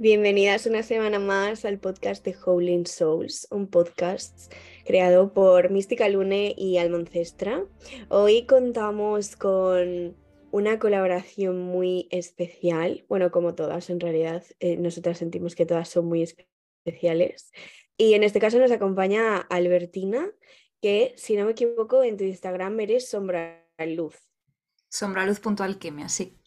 Bienvenidas una semana más al podcast de Howling Souls, un podcast creado por Mística Lune y Almoncestra. Hoy contamos con una colaboración muy especial, bueno, como todas en realidad, eh, nosotras sentimos que todas son muy especiales. Y en este caso nos acompaña Albertina, que si no me equivoco en tu Instagram eres Sombra Luz. Sombraluz.alquimia, sí.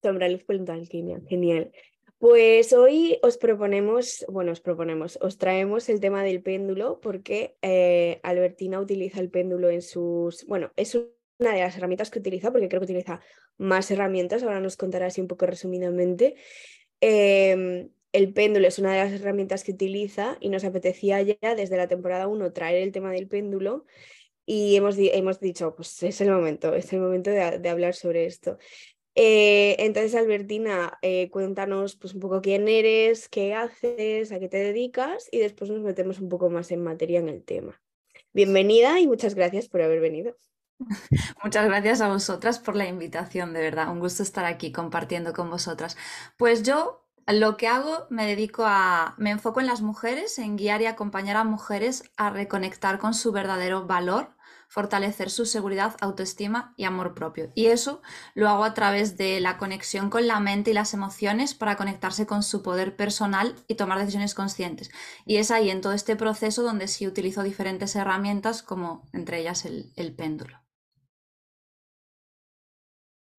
Sombraluz.alquimia, genial. Pues hoy os proponemos, bueno, os proponemos, os traemos el tema del péndulo porque eh, Albertina utiliza el péndulo en sus, bueno, es una de las herramientas que utiliza porque creo que utiliza más herramientas, ahora nos contará así un poco resumidamente. Em, el péndulo es una de las herramientas que utiliza y nos apetecía ya desde la temporada 1 traer el tema del péndulo y hemos, hemos dicho, pues es el momento, es el momento de, de hablar sobre esto. Eh, entonces, Albertina, eh, cuéntanos pues, un poco quién eres, qué haces, a qué te dedicas y después nos metemos un poco más en materia en el tema. Bienvenida y muchas gracias por haber venido. Muchas gracias a vosotras por la invitación, de verdad. Un gusto estar aquí compartiendo con vosotras. Pues yo lo que hago me dedico a, me enfoco en las mujeres, en guiar y acompañar a mujeres a reconectar con su verdadero valor fortalecer su seguridad, autoestima y amor propio. Y eso lo hago a través de la conexión con la mente y las emociones para conectarse con su poder personal y tomar decisiones conscientes. Y es ahí en todo este proceso donde sí utilizo diferentes herramientas como entre ellas el, péndulo.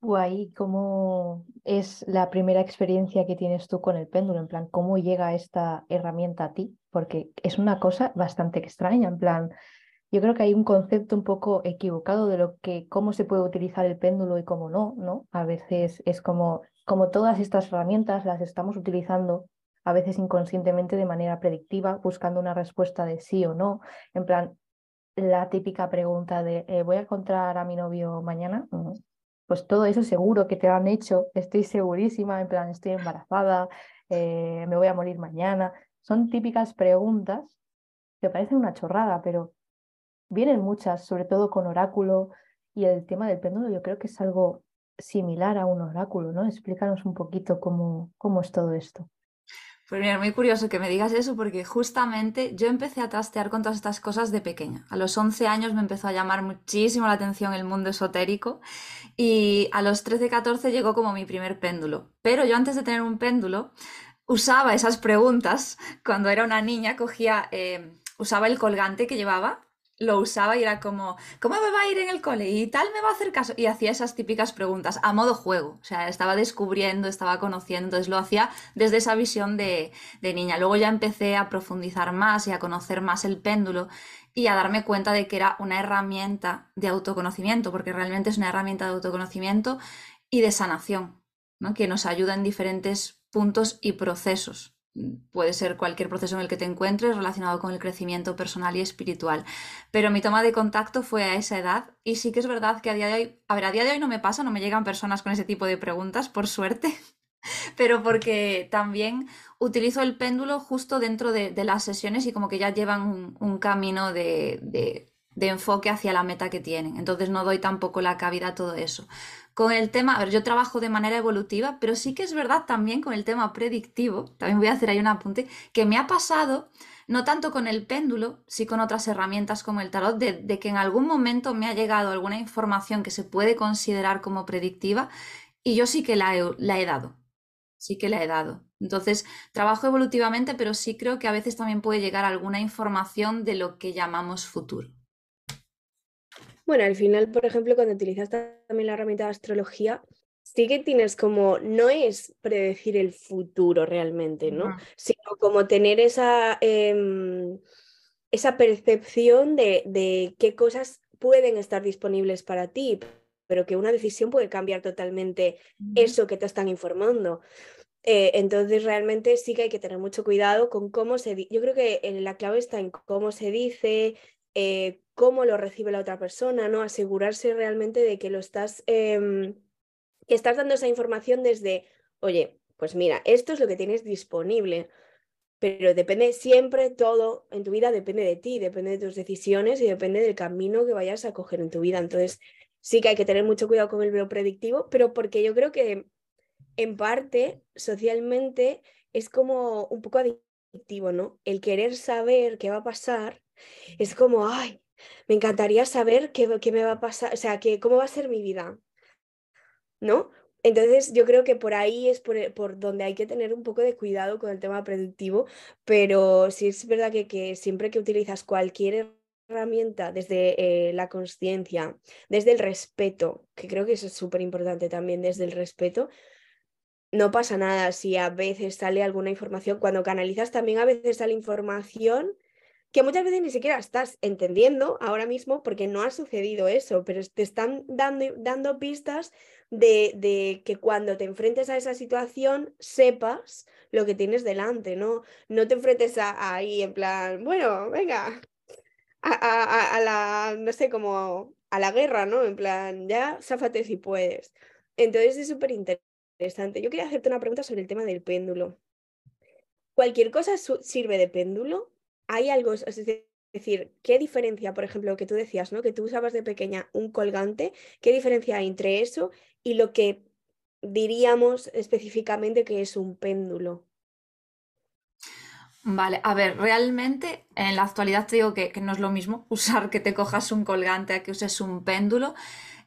Guay, ¿cómo es la primera experiencia que tienes tú con el péndulo? En plan, ¿cómo llega esta herramienta a ti? Porque es una cosa bastante extraña, en plan, yo creo que hay un concepto un poco equivocado de lo que cómo se puede utilizar el péndulo y cómo no, ¿no? A veces es como como todas estas herramientas las estamos utilizando a veces inconscientemente de manera predictiva, buscando una respuesta de sí o no, en plan la típica pregunta de eh, ¿voy a encontrar a mi novio mañana? Pues todo eso seguro que te lo han hecho, estoy segurísima, en plan estoy embarazada, eh, me voy a morir mañana. Son típicas preguntas que parecen una chorrada, pero vienen muchas, sobre todo con oráculo y el tema del péndulo yo creo que es algo similar a un oráculo, ¿no? Explícanos un poquito cómo, cómo es todo esto. Pues mira, muy curioso que me digas eso porque justamente yo empecé a trastear con todas estas cosas de pequeña. A los 11 años me empezó a llamar muchísimo la atención el mundo esotérico y a los 13, 14 llegó como mi primer péndulo. Pero yo antes de tener un péndulo usaba esas preguntas. Cuando era una niña cogía, eh, usaba el colgante que llevaba lo usaba y era como, ¿cómo me va a ir en el cole? Y tal me va a hacer caso. Y hacía esas típicas preguntas a modo juego. O sea, estaba descubriendo, estaba conociendo. Entonces lo hacía desde esa visión de, de niña. Luego ya empecé a profundizar más y a conocer más el péndulo y a darme cuenta de que era una herramienta de autoconocimiento, porque realmente es una herramienta de autoconocimiento y de sanación, ¿no? que nos ayuda en diferentes puntos y procesos puede ser cualquier proceso en el que te encuentres relacionado con el crecimiento personal y espiritual. Pero mi toma de contacto fue a esa edad y sí que es verdad que a día de hoy, a ver, a día de hoy no me pasa, no me llegan personas con ese tipo de preguntas, por suerte, pero porque también utilizo el péndulo justo dentro de, las sesiones y como que ya llevan un, camino de, de enfoque hacia la meta que tienen. Entonces no doy tampoco la cabida a todo eso con el tema, a ver, yo trabajo de manera evolutiva, pero sí que es verdad también con el tema predictivo, también voy a hacer ahí un apunte, que me ha pasado, no tanto con el péndulo, sí con otras herramientas como el tarot, de, que en algún momento me ha llegado alguna información que se puede considerar como predictiva y yo sí que la he, dado, sí que la he dado. Entonces, trabajo evolutivamente, pero sí creo que a veces también puede llegar alguna información de lo que llamamos futuro. Bueno, al final, por ejemplo, cuando utilizas también la herramienta de astrología, sí que tienes como, no es predecir el futuro realmente, ¿no? Sino como tener esa, em, esa percepción de, qué cosas pueden estar disponibles para ti, pero que una decisión puede cambiar totalmente eso que te están informando. Eh, entonces, realmente sí que hay que tener mucho cuidado con cómo se dice. Yo creo que la clave está en cómo se dice, eh, cómo lo recibe la otra persona, ¿no? Asegurarse realmente de que lo estás, em, que estás dando esa información desde, oye, pues mira, esto es lo que tienes disponible, pero depende siempre todo en tu vida, depende de ti, depende de tus decisiones y depende del camino que vayas a coger en tu vida. Entonces, sí que hay que tener mucho cuidado con el veo predictivo, pero porque yo creo que en parte, socialmente, es como un poco adictivo, ¿no? El querer saber qué va a pasar es como, ay, me encantaría saber qué, me va a pasar, o sea, que, cómo va a ser mi vida, ¿no? Entonces yo creo que por ahí es por, donde hay que tener un poco de cuidado con el tema productivo, pero sí es verdad que, que siempre que utilizas cualquier herramienta desde eh, la conciencia, desde el respeto, que creo que eso es súper importante también, desde el respeto, no pasa nada si a veces sale alguna información, cuando canalizas también a veces sale información que muchas veces ni siquiera estás entendiendo ahora mismo porque no ha sucedido eso, pero te están dando, dando pistas de, de, que cuando te enfrentes a esa situación sepas lo que tienes delante, ¿no? No te enfrentes a, ahí en plan, bueno, venga, a, a, la, no sé, como a la guerra, ¿no? En plan, ya, záfate si puedes. Entonces es súper interesante. Yo quería hacerte una pregunta sobre el tema del péndulo. ¿Cualquier cosa sirve de péndulo? ¿Hay algo, es decir, qué diferencia, por ejemplo, lo que tú decías, ¿no? Que tú usabas de pequeña un colgante, ¿qué diferencia hay entre eso y lo que diríamos específicamente que es un péndulo? Vale, a ver, realmente en la actualidad te digo que, no es lo mismo usar que te cojas un colgante a que uses un péndulo.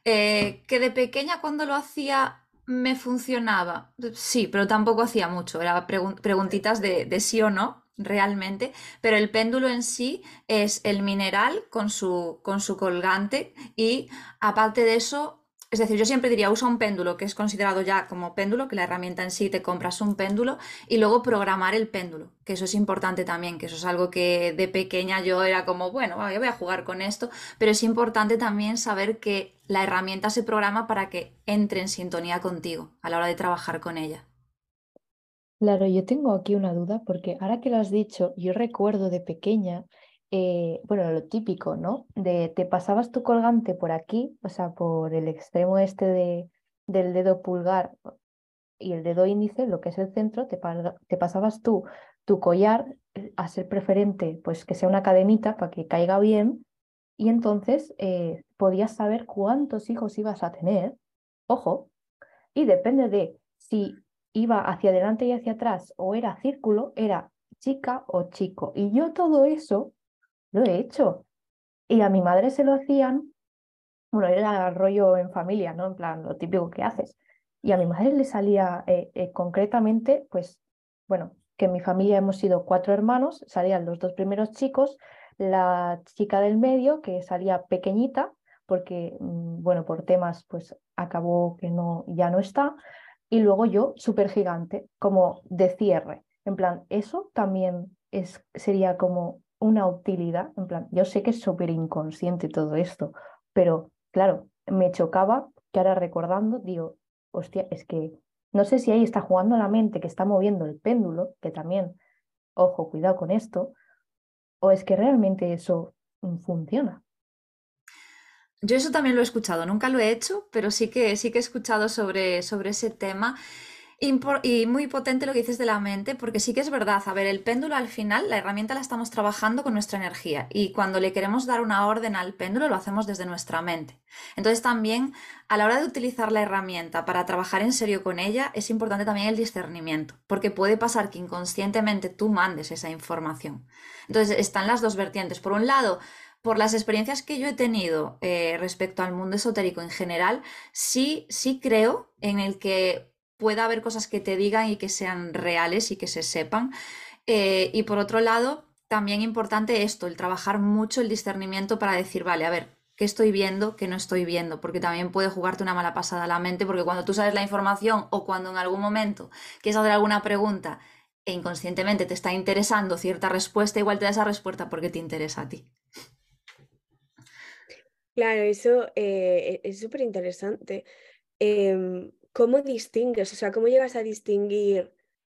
Eh, que de pequeña cuando lo hacía me funcionaba. Sí, pero tampoco hacía mucho. Era preguntitas de, de, sí o no, realmente. Pero el péndulo en sí es el mineral con su, con su colgante y aparte de eso es decir, yo siempre diría, usa un péndulo, que es considerado ya como péndulo, que la herramienta en sí te compras un péndulo, y luego programar el péndulo, que eso es importante también, que eso es algo que de pequeña yo era como, bueno, yo voy a jugar con esto, pero es importante también saber que la herramienta se programa para que entre en sintonía contigo a la hora de trabajar con ella. Claro, yo tengo aquí una duda porque ahora que lo has dicho, yo recuerdo de pequeña eh, bueno, lo típico, ¿no? De te pasabas tu colgante por aquí, o sea, por el extremo este de, del dedo pulgar y el dedo índice, lo que es el centro, te, pasabas tú tu collar eh, a ser preferente, pues que sea una cadenita para que caiga bien, y entonces eh, podías saber cuántos hijos ibas a tener, ojo, y depende de si iba hacia adelante y hacia atrás o era círculo, era chica o chico. Y yo todo eso lo he hecho. Y a mi madre se lo hacían, bueno, era rollo en familia, ¿no? En plan, lo típico que haces. Y a mi madre le salía eh, eh, concretamente, pues, bueno, que en mi familia hemos sido cuatro hermanos, salían los dos primeros chicos, la chica del medio, que salía pequeñita, porque, mm, bueno, por temas, pues acabó que no, ya no está, y luego yo, súper gigante, como de cierre. En plan, eso también es, sería como una utilidad, en plan, yo sé que es súper inconsciente todo esto, pero claro, me chocaba que ahora recordando, digo, hostia, es que no sé si ahí está jugando la mente que está moviendo el péndulo, que también, ojo, cuidado con esto, o es que realmente eso funciona. Yo eso también lo he escuchado, nunca lo he hecho, pero sí que sí que he escuchado sobre, sobre ese tema y muy potente lo que dices de la mente, porque sí que es verdad, a ver, el péndulo al final, la herramienta la estamos trabajando con nuestra energía y cuando le queremos dar una orden al péndulo lo hacemos desde nuestra mente. Entonces también a la hora de utilizar la herramienta para trabajar en serio con ella es importante también el discernimiento, porque puede pasar que inconscientemente tú mandes esa información. Entonces están las dos vertientes. Por un lado, por las experiencias que yo he tenido eh, respecto al mundo esotérico en general, sí, sí creo en el que pueda haber cosas que te digan y que sean reales y que se sepan. Eh, y por otro lado, también importante esto, el trabajar mucho el discernimiento para decir, vale, a ver, ¿qué estoy viendo, qué no estoy viendo? Porque también puede jugarte una mala pasada a la mente, porque cuando tú sabes la información o cuando en algún momento quieres hacer alguna pregunta e inconscientemente te está interesando cierta respuesta, igual te da esa respuesta porque te interesa a ti. Claro, eso eh, es súper interesante. Em, ¿cómo distingues? O sea, ¿cómo llegas a distinguir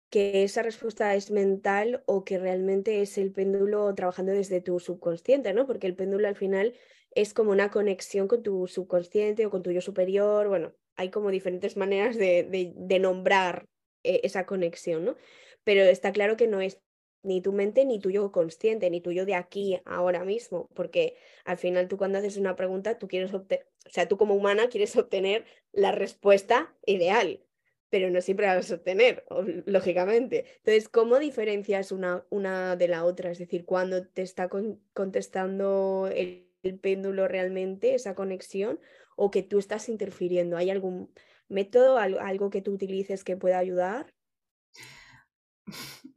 que esa respuesta es mental o que realmente es el péndulo trabajando desde tu subconsciente, ¿no? Porque el péndulo al final es como una conexión con tu subconsciente o con tu yo superior. Bueno, hay como diferentes maneras de, nombrar eh, esa conexión, ¿no? Pero está claro que no es ni tu mente ni tu yo consciente, ni tu yo de aquí, ahora mismo, porque al final tú cuando haces una pregunta, tú quieres obtener, o sea, tú como humana quieres obtener la respuesta ideal, pero no siempre la vas a obtener, lógicamente. Entonces, ¿cómo diferencias una, una de la otra? Es decir, cuando te está contestando el, el, péndulo realmente, esa conexión, o que tú estás interfiriendo. ¿Hay algún método, algo que tú utilices que pueda ayudar?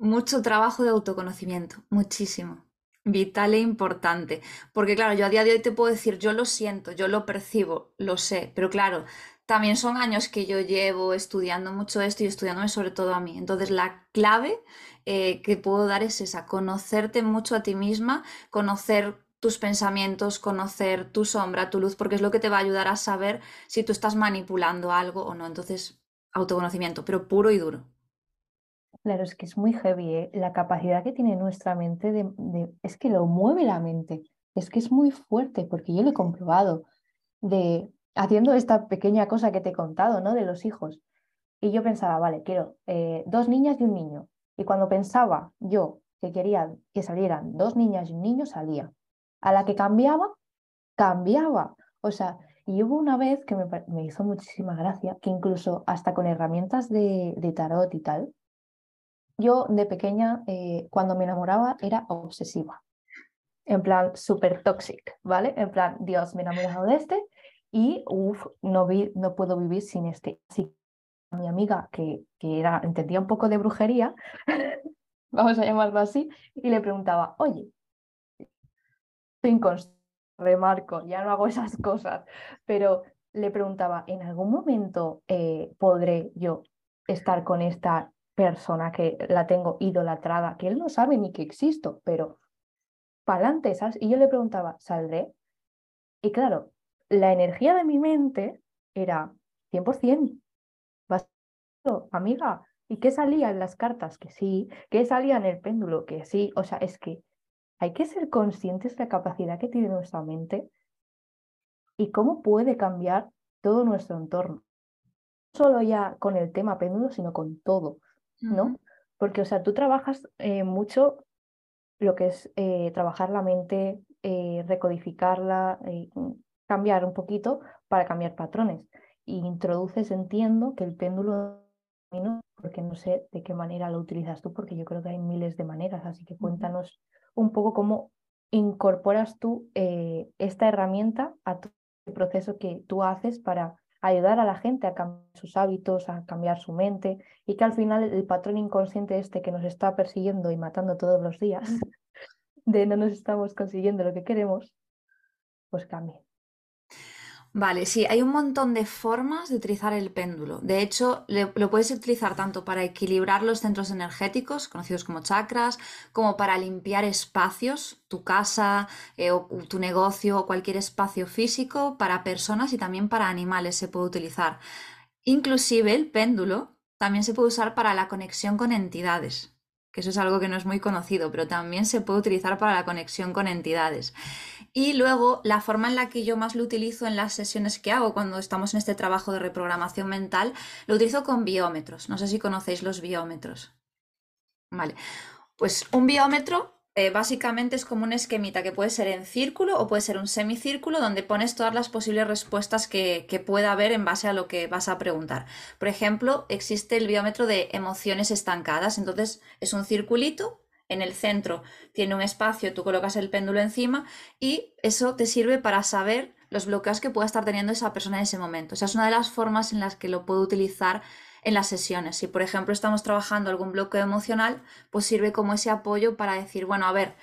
Mucho trabajo de autoconocimiento, muchísimo. Vital e importante. Porque claro, yo a día de hoy te puedo decir, yo lo siento, yo lo percibo, lo sé, pero claro, también son años que yo llevo estudiando mucho esto y estudiándome sobre todo a mí. Entonces, la clave eh, que puedo dar es esa, conocerte mucho a ti misma, conocer tus pensamientos, conocer tu sombra, tu luz, porque es lo que te va a ayudar a saber si tú estás manipulando algo o no. Entonces, autoconocimiento, pero puro y duro. Claro, es que es muy heavy, ¿eh? la capacidad que tiene nuestra mente de, es que lo mueve la mente, es que es muy fuerte, porque yo lo he comprobado, de haciendo esta pequeña cosa que te he contado, ¿no? De los hijos. Y yo pensaba, vale, quiero eh, dos niñas y un niño. Y cuando pensaba yo que quería que salieran dos niñas y un niño, salía. A la que cambiaba, cambiaba. O sea, y hubo una vez que me, hizo muchísima gracia, que incluso hasta con herramientas de, de tarot y tal, yo de pequeña, eh, cuando me enamoraba, era obsesiva. En plan, súper tóxico, ¿vale? En plan, Dios, me he enamorado de este y uff, no, vi, no puedo vivir sin este. Así mi amiga, que, que era, entendía un poco de brujería, vamos a llamarlo así, y le preguntaba, oye, remarco, ya no hago esas cosas, pero le preguntaba, ¿en algún momento eh, podré yo estar con esta persona que la tengo idolatrada, que él no sabe ni que existo, pero para adelante, ¿sabes? Y yo le preguntaba, ¿saldré? Y claro, la energía de mi mente era 100%. Vas, amiga, ¿y qué salía en las cartas? Que sí, ¿qué salía en el péndulo? Que sí, o sea, es que hay que ser conscientes de la capacidad que tiene nuestra mente y cómo puede cambiar todo nuestro entorno. No solo ya con el tema péndulo, sino con todo. ¿No? Porque, o sea, tú trabajas eh, mucho lo que es eh, trabajar la mente, eh, recodificarla, cambiar un poquito para cambiar patrones. Y introduces, entiendo, que el péndulo, porque no sé de qué manera lo utilizas tú, porque yo creo que hay miles de maneras, así que cuéntanos un poco cómo incorporas tú esta herramienta a tu proceso que tú haces para ayudar a la gente a cambiar sus hábitos, a cambiar su mente y que al final el patrón inconsciente este que nos está persiguiendo y matando todos los días, de no nos estamos consiguiendo lo que queremos, pues cambie. Vale, sí, hay un montón de formas de utilizar el péndulo. De hecho, lo puedes utilizar tanto para equilibrar los centros energéticos, conocidos como chakras, como para limpiar espacios, tu casa eh, o tu negocio o cualquier espacio físico, para personas y también para animales se puede utilizar. Inclusive el péndulo también se puede usar para la conexión con entidades que eso es algo que no es muy conocido, pero también se puede utilizar para la conexión con entidades. Y luego, la forma en la que yo más lo utilizo en las sesiones que hago cuando estamos en este trabajo de reprogramación mental, lo utilizo con biómetros. No sé si conocéis los biómetros. Vale. Pues un biómetro eh, básicamente es como un esquemita que puede ser en círculo o puede ser un semicírculo donde pones todas las posibles respuestas que, que, pueda haber en base a lo que vas a preguntar. Por ejemplo, existe el biómetro de emociones estancadas, entonces es un circulito. En el centro tiene un espacio, tú colocas el péndulo encima y eso te sirve para saber los bloqueos que pueda estar teniendo esa persona en ese momento. O sea, es una de las formas en las que lo puedo utilizar en las sesiones. Si, por ejemplo, estamos trabajando algún bloqueo emocional, pues sirve como ese apoyo para decir, bueno, a ver,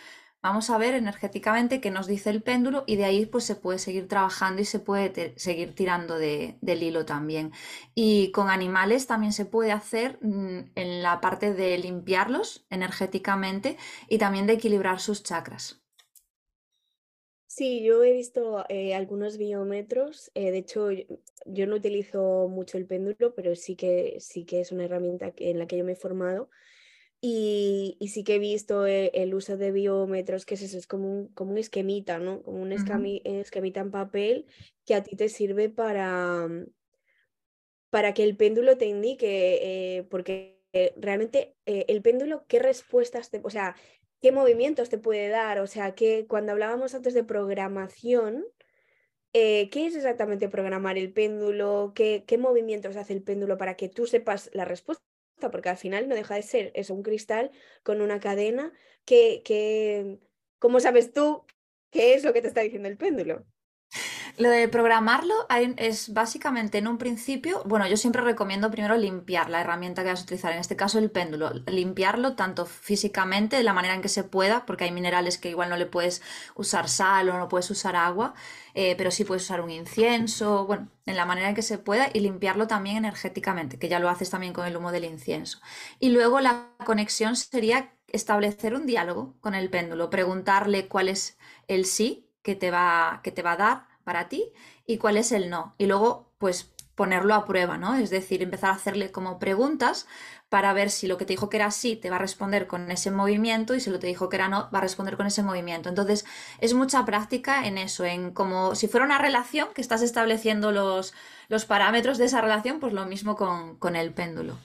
vamos a ver energéticamente qué nos dice el péndulo y de ahí pues se puede seguir trabajando y se puede seguir tirando de, del hilo también. Y con animales también se puede hacer mm, en la parte de limpiarlos energéticamente y también de equilibrar sus chakras. Sí, yo he visto eh, algunos biómetros. Eh, de hecho, yo, no utilizo mucho el péndulo, pero sí que, sí que es una herramienta en la que yo me he formado. Y, sí que he visto eh, el, uso de biómetros, que es eso, es como un, como un esquemita, ¿no? Como un esquemita en papel que a ti te sirve para, para que el péndulo te indique, porque realmente el péndulo, ¿qué respuestas te... O sea, qué movimientos te puede dar. O sea, que cuando hablábamos antes de programación, eh, ¿qué es exactamente programar el péndulo? ¿Qué, ¿Qué movimientos hace el péndulo para que tú sepas la respuesta? Porque al final no deja de ser es un cristal con una cadena que, que, ¿cómo sabes tú qué es lo que te está diciendo el péndulo? Lo de programarlo es básicamente en un principio, bueno, yo siempre recomiendo primero limpiar la herramienta que vas a utilizar, en este caso el péndulo, limpiarlo tanto físicamente, de la manera en que se pueda, porque hay minerales que igual no le puedes usar sal o no puedes usar agua, eh, pero sí puedes usar un incienso, bueno, en la manera en que se pueda y limpiarlo también energéticamente, que ya lo haces también con el humo del incienso. Y luego la conexión sería establecer un diálogo con el péndulo, preguntarle cuál es el sí que te va, que te va a dar para ti y cuál es el no. Y luego, pues ponerlo a prueba, ¿no? Es decir, empezar a hacerle como preguntas para ver si lo que te dijo que era sí te va a responder con ese movimiento y si lo que te dijo que era no va a responder con ese movimiento. Entonces, es mucha práctica en eso, en como si fuera una relación que estás estableciendo los, los parámetros de esa relación, pues lo mismo con, con el péndulo.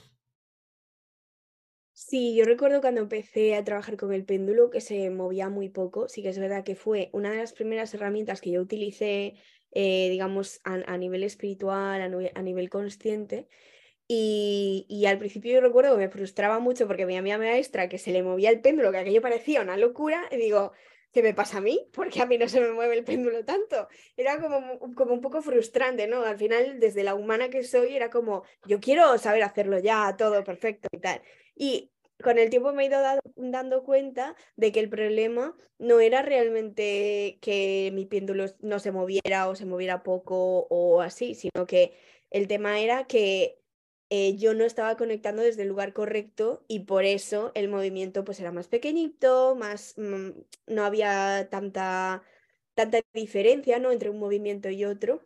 Sí, yo recuerdo cuando empecé a trabajar con el péndulo que se movía muy poco. Sí que es verdad que fue una de las primeras herramientas que yo utilicé, eh, digamos, a, nivel espiritual, a, nivel consciente. Y, al principio yo recuerdo que me frustraba mucho porque veía a mi maestra que se le movía el péndulo, que aquello parecía una locura, y digo, ¿qué me pasa a mí? Porque a mí no se me mueve el péndulo tanto. Era como, como un poco frustrante, ¿no? Al final, desde la humana que soy, era como, yo quiero saber hacerlo ya, todo perfecto y tal. Y con el tiempo me he ido dando cuenta de que el problema no era realmente que mi péndulo no se moviera o se moviera poco o así, sino que el tema era que eh, yo no estaba conectando desde el lugar correcto y por eso el movimiento pues era más pequeñito, más mm, no había tanta, tanta diferencia ¿no? entre un movimiento y otro.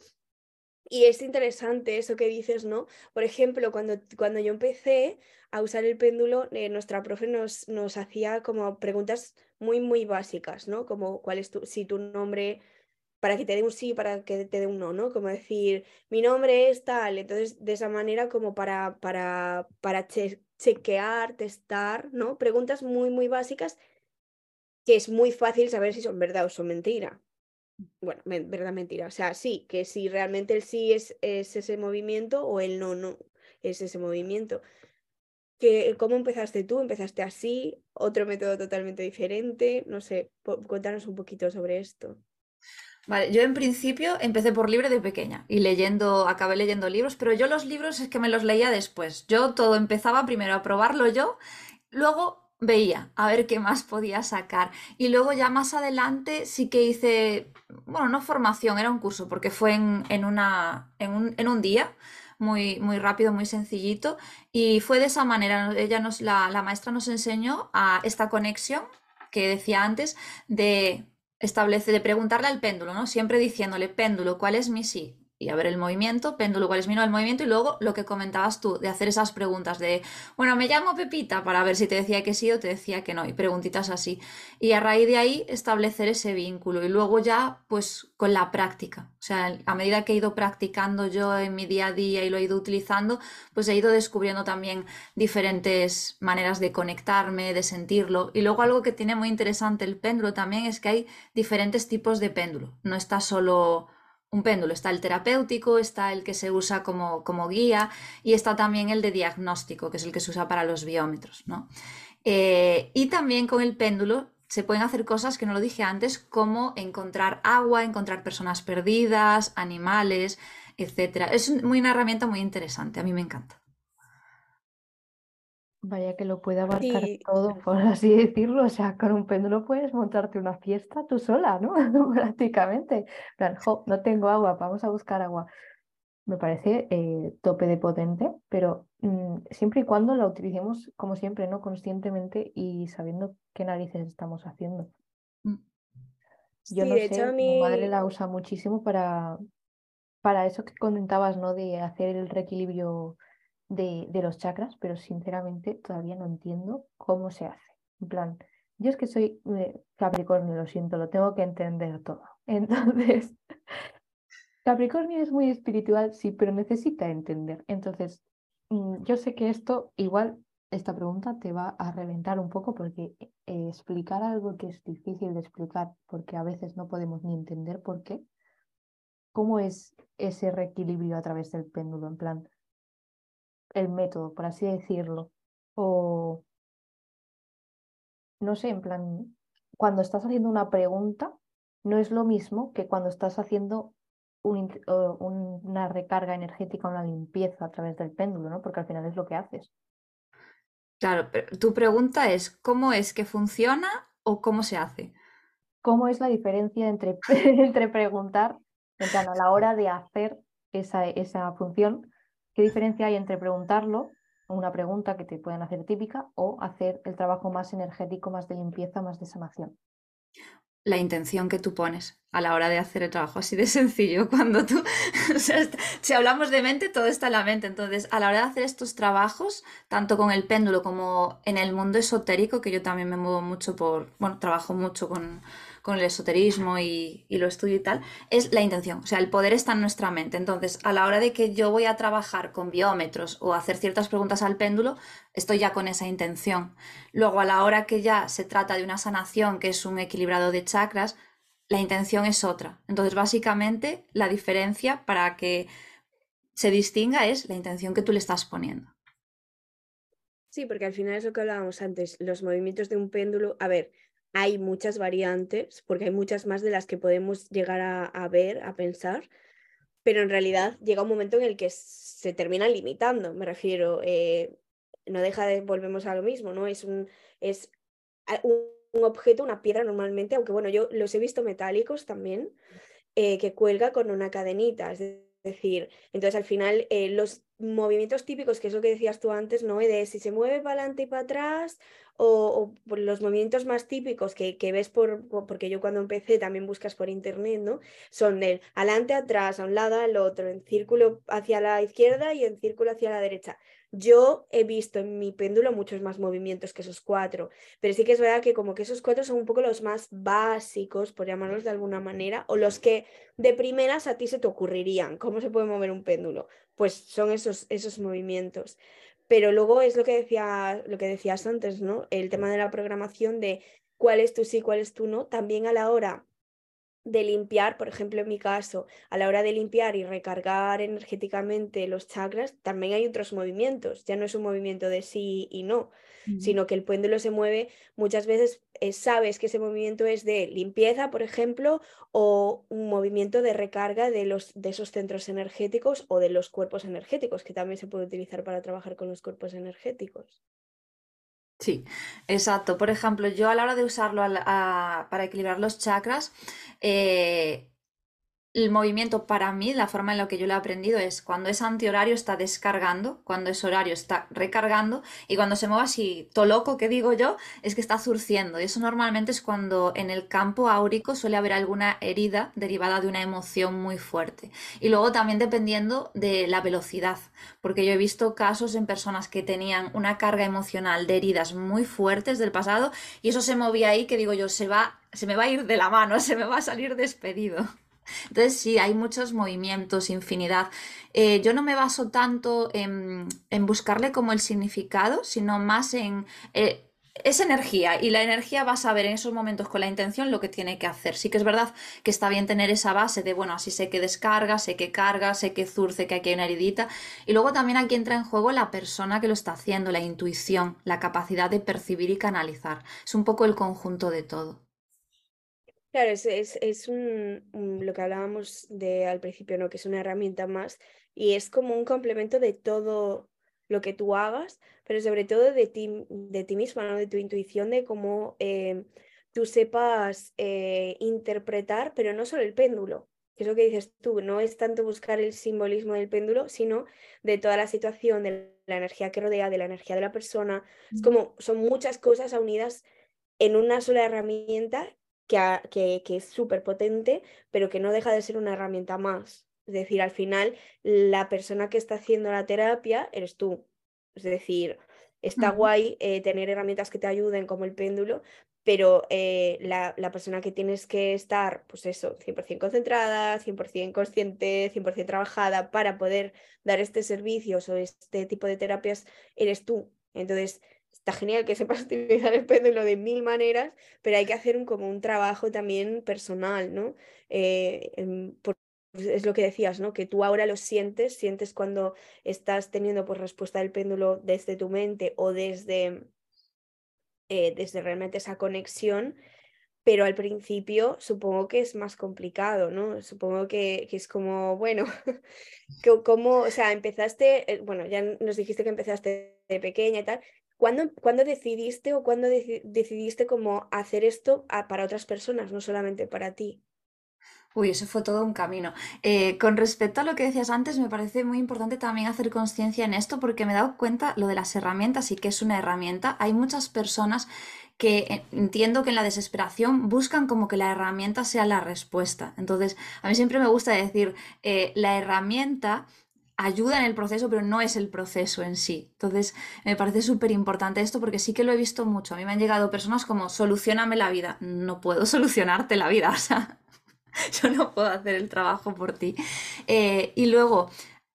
Y es interesante eso que dices, ¿no? Por ejemplo, cuando, cuando yo empecé a usar el péndulo, eh, nuestra profe nos, nos hacía como preguntas muy, muy básicas, ¿no? Como cuál es tu, si tu nombre, para que te dé un sí, para que te dé un no, ¿no? Como decir, mi nombre es tal. Entonces, de esa manera, como para, para, para chequear, testar, ¿no? Preguntas muy, muy básicas que es muy fácil saber si son verdad o son mentira bueno, verdad, mentira. O sea, sí, que si realmente el sí es, es ese movimiento o el no, no es ese movimiento. Que, ¿Cómo empezaste tú? ¿Empezaste así? ¿Otro método totalmente diferente? No sé, cuéntanos un poquito sobre esto. Vale, yo en principio empecé por libre de pequeña y leyendo, acabé leyendo libros, pero yo los libros es que me los leía después. Yo todo empezaba primero a probarlo yo, luego veía a ver qué más podía sacar. Y luego ya más adelante sí que hice, bueno, no formación, era un curso, porque fue en, una, en, un, en un día. Muy, muy rápido, muy sencillito. Y fue de esa manera. Ella nos, la, la maestra nos enseñó a esta conexión que decía antes de establecer, de preguntarle al péndulo, ¿no? Siempre diciéndole, péndulo, ¿cuál es mi sí? Y a ver el movimiento, péndulo, cuál es mi no el movimiento, y luego lo que comentabas tú, de hacer esas preguntas de, bueno, me llamo Pepita, para ver si te decía que sí o te decía que no, y preguntitas así. Y a raíz de ahí establecer ese vínculo, y luego ya, pues, con la práctica. O sea, a medida que he ido practicando yo en mi día a día y lo he ido utilizando, pues he ido descubriendo también diferentes maneras de conectarme, de sentirlo. Y luego algo que tiene muy interesante el péndulo también es que hay diferentes tipos de péndulo. No está solo un péndulo. Está el terapéutico, está el que se usa como, como, guía y está también el de diagnóstico, que es el que se usa para los biómetros. ¿no? Eh, y también con el péndulo se pueden hacer cosas que no lo dije antes, como encontrar agua, encontrar personas perdidas, animales, etc. Es muy, una herramienta muy interesante, a mí me encanta. Vaya que lo puede abarcar todo, por así decirlo. O sea, con un péndulo puedes montarte una fiesta tú sola, ¿no? Prácticamente. plan, no tengo agua, vamos a buscar agua. Me parece eh, tope de potente, pero mm, siempre y cuando la utilicemos, como siempre, ¿no? Conscientemente y sabiendo qué narices estamos haciendo. Mm. Yo no sé, mi madre la usa muchísimo para, para eso que comentabas, ¿no? De hacer el reequilibrio de, los chakras, pero sinceramente todavía no entiendo cómo se hace. En plan, yo es que soy eh, Capricornio, lo siento, lo tengo que entender todo. Entonces, Capricornio es muy espiritual, sí, pero necesita entender. Entonces, mm, yo sé que esto, igual, esta pregunta te va a reventar un poco porque eh, explicar algo que es difícil de explicar, porque a veces no podemos ni entender por qué, ¿cómo es ese reequilibrio a través del péndulo? En plan, el método, por así decirlo. O, no sé, en plan, cuando estás haciendo una pregunta, no es lo mismo que cuando estás haciendo una recarga energética, una limpieza a través del péndulo, ¿no? Porque al final es lo que haces. Claro, pero tu pregunta es, ¿cómo es que funciona o cómo se hace? ¿Cómo es la diferencia entre, entre preguntar, en plan, a la hora de hacer esa, esa función, qué diferencia hay entre preguntarlo, una pregunta que te pueden hacer típica, o hacer el trabajo más energético, más de limpieza, más de sanación? la intención que tú pones a la hora de hacer el trabajo, así de sencillo. Cuando tú, si hablamos de mente, todo está en la mente. Entonces, a la hora de hacer estos trabajos, tanto con el péndulo como en el mundo esotérico, que yo también me muevo mucho por, bueno, trabajo mucho con, con el esoterismo y, lo estudio y tal, es la intención. O sea, el poder está en nuestra mente. Entonces, a la hora de que yo voy a trabajar con biómetros o hacer ciertas preguntas al péndulo, estoy ya con esa intención. Luego, a la hora que ya se trata de una sanación, que es un equilibrado de chakras, la intención es otra. Entonces, básicamente, la diferencia para que se distinga es la intención que tú le estás poniendo. Sí, porque al final es lo que hablábamos antes, los movimientos de un péndulo, a ver, hay muchas variantes, porque hay muchas más de las que podemos llegar a, ver, a pensar, pero en realidad llega un momento en el que se terminan limitando, me refiero, eh, no deja de, volvemos a lo mismo, ¿no? Es un, es un, objeto, una piedra normalmente, aunque bueno, yo los he visto metálicos también, eh, que cuelga con una cadenita, es decir, entonces al final eh, los movimientos típicos, que es lo que decías tú antes, ¿no? De si se mueve para adelante y para atrás, o, los movimientos más típicos que, ves por, porque yo cuando empecé también buscas por internet, ¿no? Son del adelante, atrás, a un lado, al otro, en círculo hacia la izquierda y en círculo hacia la derecha. Yo he visto en mi péndulo muchos más movimientos que esos cuatro, pero sí que es verdad que como que esos cuatro son un poco los más básicos, por llamarlos de alguna manera, o los que de primeras a ti se te ocurrirían. ¿Cómo se puede mover un péndulo? Pues son esos, esos movimientos. Pero luego es lo que, decía, lo que decías antes, ¿no? El tema de la programación de cuál es tu sí, cuál es tu no, también a la hora de limpiar, por ejemplo, en mi caso, a la hora de limpiar y recargar energéticamente los chakras, también hay otros movimientos. Ya no es un movimiento de sí y no, sino que el péndulo se mueve muchas veces, eh, sabes que ese movimiento es de limpieza, por ejemplo, o un movimiento de recarga de, los, de esos centros energéticos o de los cuerpos energéticos, que también se puede utilizar para trabajar con los cuerpos energéticos. Sí, exacto. Por ejemplo, yo a la hora de usarlo para equilibrar los chakras, eh, el movimiento para mí, la forma en la que yo lo he aprendido es cuando es antihorario está descargando, cuando es horario está recargando y cuando se mueve así, to loco que digo yo, es que está zurciendo. Y eso normalmente es cuando en el campo áurico suele haber alguna herida derivada de una emoción muy fuerte. Y luego también dependiendo de la velocidad, porque yo he visto casos en personas que tenían una carga emocional de heridas muy fuertes del pasado y eso se movía ahí que digo yo, se va, se me va a ir de la mano, se me va a salir despedido. Entonces sí, hay muchos movimientos, infinidad. Eh, yo no me baso tanto en, buscarle como el significado, sino más en... Eh, es energía y la energía va a saber en esos momentos con la intención lo que tiene que hacer. Sí que es verdad que está bien tener esa base de, bueno, así sé que descarga, sé que carga, sé que zurce, que aquí hay una heridita. Y luego también aquí entra en juego la persona que lo está haciendo, la intuición, la capacidad de percibir y canalizar. Es un poco el conjunto de todo. Claro, es, es, un, lo que hablábamos de al principio, ¿no? Que es una herramienta más y es como un complemento de todo lo que tú hagas, pero sobre todo de ti, de ti misma, ¿no? De tu intuición, de cómo eh, tú sepas eh, interpretar, pero no solo el péndulo, que es lo que dices tú, no es tanto buscar el simbolismo del péndulo, sino de toda la situación, de la energía que rodea, de la energía de la persona. Es como, son muchas cosas unidas en una sola herramienta que, es súper potente, pero que no deja de ser una herramienta más. Es decir, al final, la persona que está haciendo la terapia eres tú. Es decir, está guay eh, tener herramientas que te ayuden como el péndulo, pero eh, la, la, persona que tienes que estar, pues eso, 100% concentrada, 100% consciente, 100% trabajada para poder dar este servicio o este tipo de terapias, eres tú. Entonces, está genial que sepas utilizar el péndulo de mil maneras, pero hay que hacer un, como un trabajo también personal, ¿no? Eh, es lo que decías, ¿no? Que tú ahora lo sientes, sientes cuando estás teniendo pues respuesta del péndulo desde tu mente o desde, eh, desde realmente esa conexión, pero al principio supongo que es más complicado, ¿no? Supongo que, es como, bueno, como, o sea, empezaste, eh, bueno, ya nos dijiste que empezaste de pequeña y tal. ¿Cuándo, decidiste o cuándo decidiste como hacer esto para otras personas, no solamente para ti? Uy, eso fue todo un camino. Eh, con respecto a lo que decías antes, me parece muy importante también hacer conciencia en esto porque me he dado cuenta lo de las herramientas y que es una herramienta. Hay muchas personas que eh, entiendo que en la desesperación buscan como que la herramienta sea la respuesta. Entonces, a mí siempre me gusta decir, eh, la herramienta ayuda en el proceso, pero no es el proceso en sí. Entonces, me parece súper importante esto porque sí que lo he visto mucho. A mí me han llegado personas como, solucioname la vida. No puedo solucionarte la vida, o sea, yo no puedo hacer el trabajo por ti. Eh, y luego,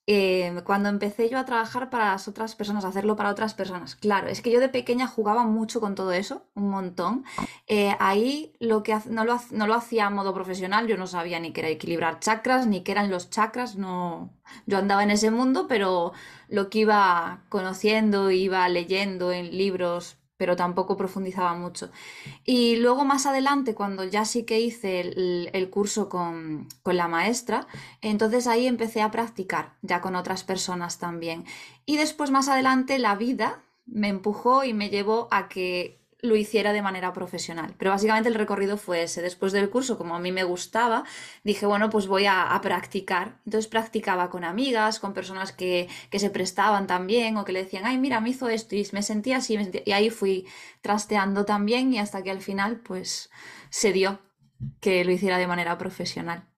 eh, cuando empecé yo a trabajar para las otras personas, a hacerlo para otras personas, claro, es que yo de pequeña jugaba mucho con todo eso, un montón. Eh, ahí lo que no lo, no lo hacía a modo profesional, yo no sabía ni qué era equilibrar chakras, ni qué eran los chakras, no, yo andaba en ese mundo, pero lo que iba conociendo, iba leyendo en libros pero tampoco profundizaba mucho. Y luego más adelante, cuando ya sí que hice el, curso con, con, la maestra, entonces ahí empecé a practicar, ya con otras personas también. Y después más adelante la vida me empujó y me llevó a que lo hiciera de manera profesional. Pero básicamente el recorrido fue ese. Después del curso, como a mí me gustaba, dije, bueno, pues voy a, practicar. Entonces practicaba con amigas, con personas que, se prestaban también o que le decían, ay, mira, me hizo esto y me sentía así. Y ahí fui trasteando también y hasta que al final, pues, se dio que lo hiciera de manera profesional.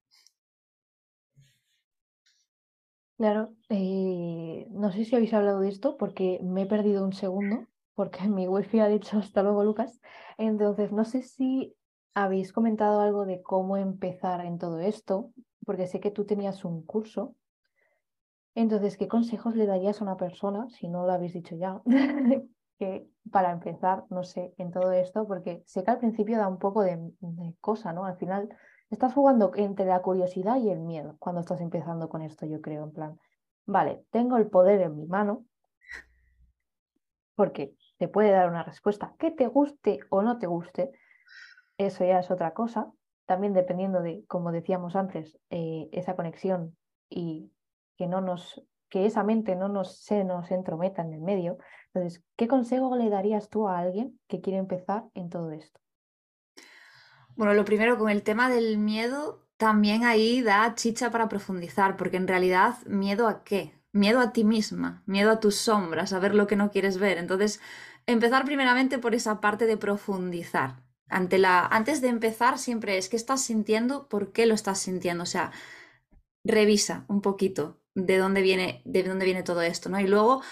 Claro, eh, no sé si habéis hablado de esto porque me he perdido un segundo porque mi wifi ha dicho hasta luego, Lucas. Entonces, no sé si habéis comentado algo de cómo empezar en todo esto, porque sé que tú tenías un curso. Entonces, ¿qué consejos le darías a una persona, si no lo habéis dicho ya, que para empezar, no sé, en todo esto? Porque sé que al principio da un poco de, cosa, ¿no? Al final estás jugando entre la curiosidad y el miedo cuando estás empezando con esto, yo creo, en plan, vale, tengo el poder en mi mano, porque te puede dar una respuesta que te guste o no te guste, eso ya es otra cosa. También dependiendo de, como decíamos antes, eh, esa conexión y que no nos, que esa mente no nos, se nos entrometa en el medio. Entonces, ¿qué consejo le darías tú a alguien que quiere empezar en todo esto? Bueno, lo primero con el tema del miedo, también ahí da chicha para profundizar, porque en realidad, ¿miedo a qué? Miedo a ti misma, miedo a tus sombras, a ver lo que no quieres ver. Entonces, empezar primeramente por esa parte de profundizar. Ante la, antes de empezar, siempre es qué estás sintiendo, por qué lo estás sintiendo. O sea, revisa un poquito de dónde viene, de dónde viene todo esto, ¿no? Y luego,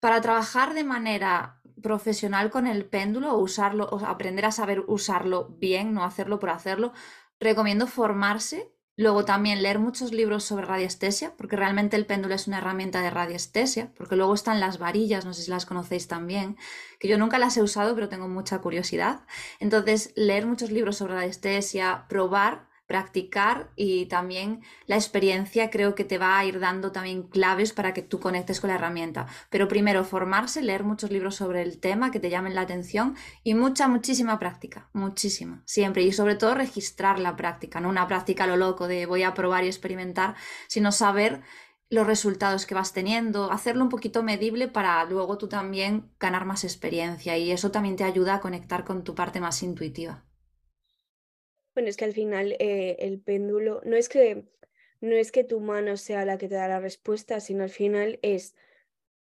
para trabajar de manera profesional con el péndulo, usarlo, o aprender a saber usarlo bien, no hacerlo por hacerlo, recomiendo formarse Luego también leer muchos libros sobre radiestesia, porque realmente el péndulo es una herramienta de radiestesia, porque luego están las varillas, no sé si las conocéis también, que yo nunca las he usado, pero tengo mucha curiosidad. Entonces, leer muchos libros sobre radiestesia, probar practicar y también la experiencia creo que te va a ir dando también claves para que tú conectes con la herramienta. Pero primero formarse, leer muchos libros sobre el tema que te llamen la atención y mucha, muchísima práctica, muchísima, siempre. Y sobre todo registrar la práctica, no una práctica a lo loco de voy a probar y experimentar, sino saber los resultados que vas teniendo, hacerlo un poquito medible para luego tú también ganar más experiencia y eso también te ayuda a conectar con tu parte más intuitiva. Bueno, es que al final eh, el péndulo no es que no es que tu mano sea la que te da la respuesta, sino al final es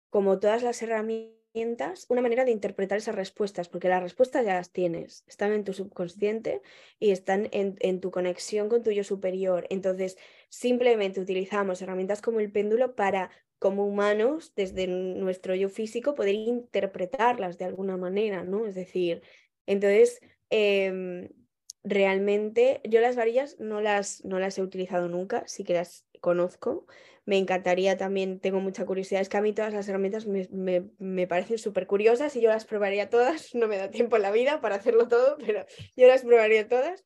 como todas las herramientas, una manera de interpretar esas respuestas, porque las respuestas ya las tienes, están en tu subconsciente y están en, en tu conexión con tu yo superior. Entonces, simplemente utilizamos herramientas como el péndulo para como humanos, desde nuestro yo físico, poder interpretarlas de alguna manera, ¿no? Es decir, entonces, em, realmente yo las varillas no las, no las he utilizado nunca, sí que las conozco. Me encantaría también, tengo mucha curiosidad, es que a mí todas las herramientas me, parecen súper curiosas y yo las probaría todas, no me da tiempo en la vida para hacerlo todo, pero yo las probaría todas.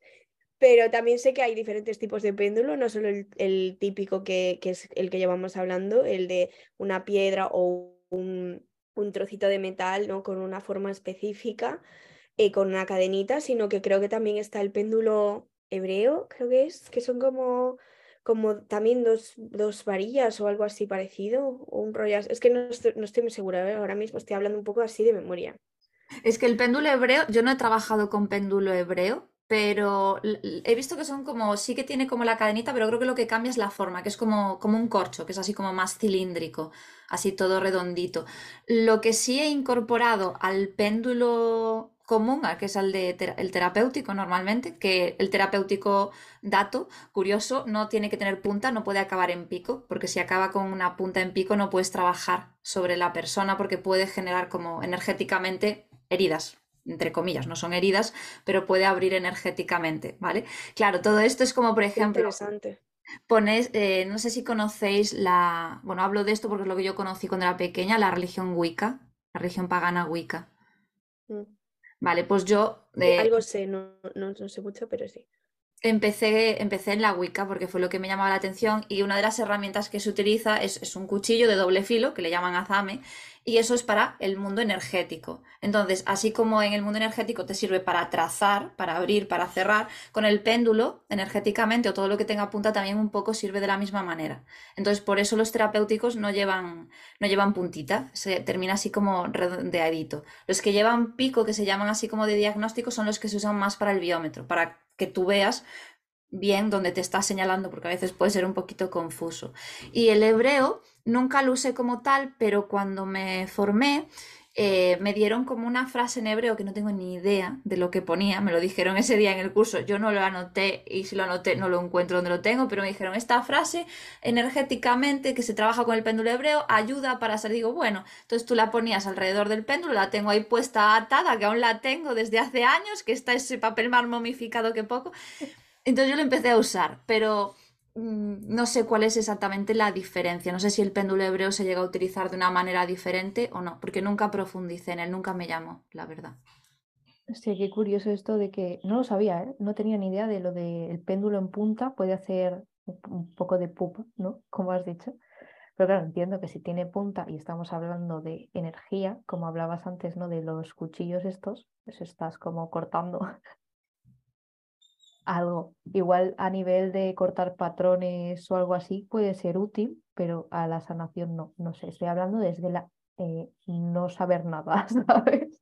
pero también sé que hay diferentes tipos de péndulo, no solo el, típico que, es el que llevamos hablando, el de una piedra o un, trocito de metal ¿no? con una forma específica, eh, con una cadenita, sino que creo que también está el péndulo hebreo, creo que es, que son como, como también dos, dos varillas o algo así parecido, o un rollo. Es que no estoy, no estoy muy segura, ¿eh? ahora mismo estoy hablando un poco así de memoria. Es que el péndulo hebreo, yo no he trabajado con péndulo hebreo, pero he visto que son como, sí que tiene como la cadenita, pero creo que lo que cambia es la forma, que es como, como un corcho, que es así como más cilíndrico, así todo redondito. Lo que sí he incorporado al péndulo común, que es el, de el terapéutico normalmente, que el terapéutico dato, curioso, no tiene que tener punta, no puede acabar en pico, porque si acaba con una punta en pico no puedes trabajar sobre la persona porque puede generar como energéticamente heridas, entre comillas, no son heridas, pero puede abrir energéticamente, ¿vale? Claro, todo esto es como, por ejemplo, interesante. Pones, eh, no sé si conocéis la, bueno, hablo de esto porque es lo que yo conocí cuando era pequeña, la religión Wicca, la religión pagana Wicca. Mm. Vale, pues yo... Eh, algo sé, no, no, sé mucho, pero sí. Empecé, empecé en la Wicca porque fue lo que me llamaba la atención y una de las herramientas que se utiliza es, es un cuchillo de doble filo que le llaman azame y eso es para el mundo energético. Entonces, así como en el mundo energético te sirve para trazar, para abrir, para cerrar, con el péndulo energéticamente o todo lo que tenga punta también un poco sirve de la misma manera. Entonces, por eso los terapéuticos no llevan, no llevan puntita, se termina así como redondeadito. Los que llevan pico, que se llaman así como de diagnóstico, son los que se usan más para el biómetro, para que tú veas bien donde te está señalando, porque a veces puede ser un poquito confuso. Y el hebreo nunca lo usé como tal, pero cuando me formé, eh, me dieron como una frase en hebreo que no tengo ni idea de lo que ponía, me lo dijeron ese día en el curso, yo no lo anoté y si lo anoté no lo encuentro donde lo tengo, pero me dijeron esta frase energéticamente que se trabaja con el péndulo hebreo ayuda para ser, digo, bueno, entonces tú la ponías alrededor del péndulo, la tengo ahí puesta atada, que aún la tengo desde hace años, que está ese papel más momificado que poco, entonces yo lo empecé a usar, pero no sé cuál es exactamente la diferencia. No sé si el péndulo hebreo se llega a utilizar de una manera diferente o no, porque nunca profundicé en él, nunca me llamó, la verdad. Sí, qué curioso esto de que no lo sabía, ¿eh? no tenía ni idea de lo del péndulo en punta, puede hacer un poco de pupa, ¿no? Como has dicho. Pero claro, entiendo que si tiene punta y estamos hablando de energía, como hablabas antes, ¿no? De los cuchillos estos, pues estás como cortando algo. Igual a nivel de cortar patrones o algo así puede ser útil, pero a la sanación no. No sé, estoy hablando desde la eh, no saber nada, ¿sabes?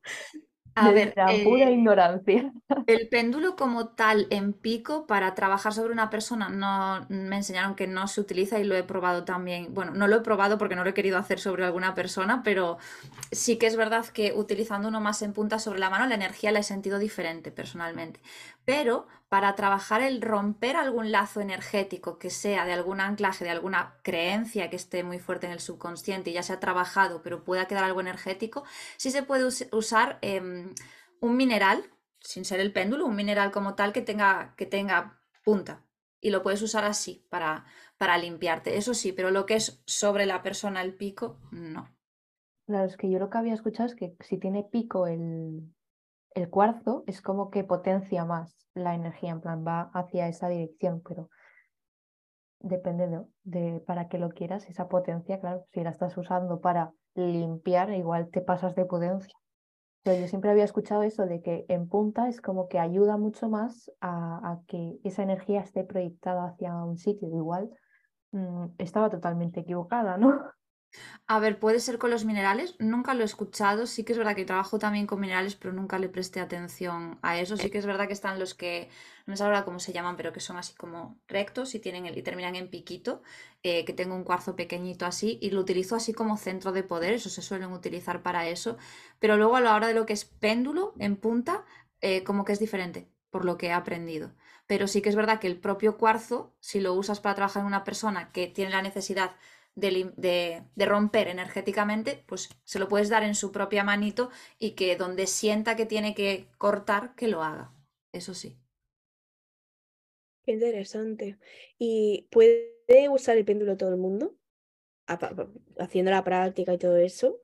A ver, la pura eh, ignorancia. El péndulo como tal en pico para trabajar sobre una persona no me enseñaron que no se utiliza y lo he probado también. Bueno, no lo he probado porque no lo he querido hacer sobre alguna persona, pero sí que es verdad que utilizando uno más en punta sobre la mano la energía la he sentido diferente personalmente. Pero para trabajar el romper algún lazo energético que sea de algún anclaje, de alguna creencia que esté muy fuerte en el subconsciente y ya se ha trabajado, pero pueda quedar algo energético, sí se puede usar em, un mineral, sin ser el péndulo, un mineral como tal que tenga, que tenga punta. Y lo puedes usar así para, para limpiarte. Eso sí, pero lo que es sobre la persona el pico, no. Claro, es que yo lo que había escuchado es que si tiene pico el, el cuarzo es como que potencia más la energía, en plan va hacia esa dirección, pero depende de, para qué lo quieras, esa potencia, claro, si la estás usando para limpiar, igual te pasas de potencia. Pero yo siempre había escuchado eso de que en punta es como que ayuda mucho más a, que esa energía esté proyectada hacia un sitio. Igual mm, estaba totalmente equivocada, ¿no? A ver, puede ser con los minerales, nunca lo he escuchado, sí que es verdad que trabajo también con minerales, pero nunca le presté atención a eso, sí que es verdad que están los que, no sé ahora cómo se llaman, pero que son así como rectos y, tienen el, y terminan en piquito, eh, que tengo un cuarzo pequeñito así y lo utilizo así como centro de poder, eso se suelen utilizar para eso, pero luego a la hora de lo que es péndulo en punta, eh, como que es diferente, por lo que he aprendido. Pero sí que es verdad que el propio cuarzo, si lo usas para trabajar en una persona que tiene la necesidad de, romper energéticamente, pues se lo puedes dar en su propia manito y que donde sienta que tiene que cortar, que lo haga. Eso sí. Qué interesante. ¿Y puede usar el péndulo todo el mundo? Haciendo la práctica y todo eso.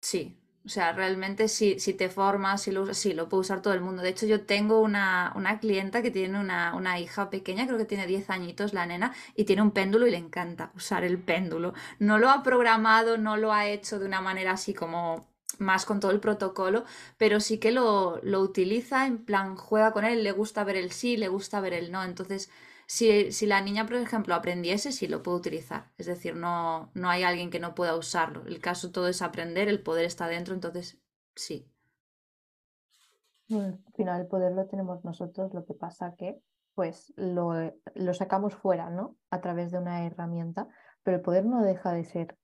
Sí, O sea, realmente si, si te formas, si lo sí, lo puede usar todo el mundo. De hecho, yo tengo una, una clienta que tiene una, una, hija pequeña, creo que tiene 10 añitos la nena, y tiene un péndulo y le encanta usar el péndulo. No lo ha programado, no lo ha hecho de una manera así como más con todo el protocolo, pero sí que lo, lo utiliza, en plan, juega con él, le gusta ver el sí, le gusta ver el no. Entonces, si, si, la niña, por ejemplo, aprendiese, sí lo puede utilizar. Es decir, no, no hay alguien que no pueda usarlo. El caso todo es aprender, el poder está dentro, entonces sí. al final el poder lo tenemos nosotros, lo que pasa que pues lo, lo sacamos fuera, ¿no? A través de una herramienta, pero el poder no deja de ser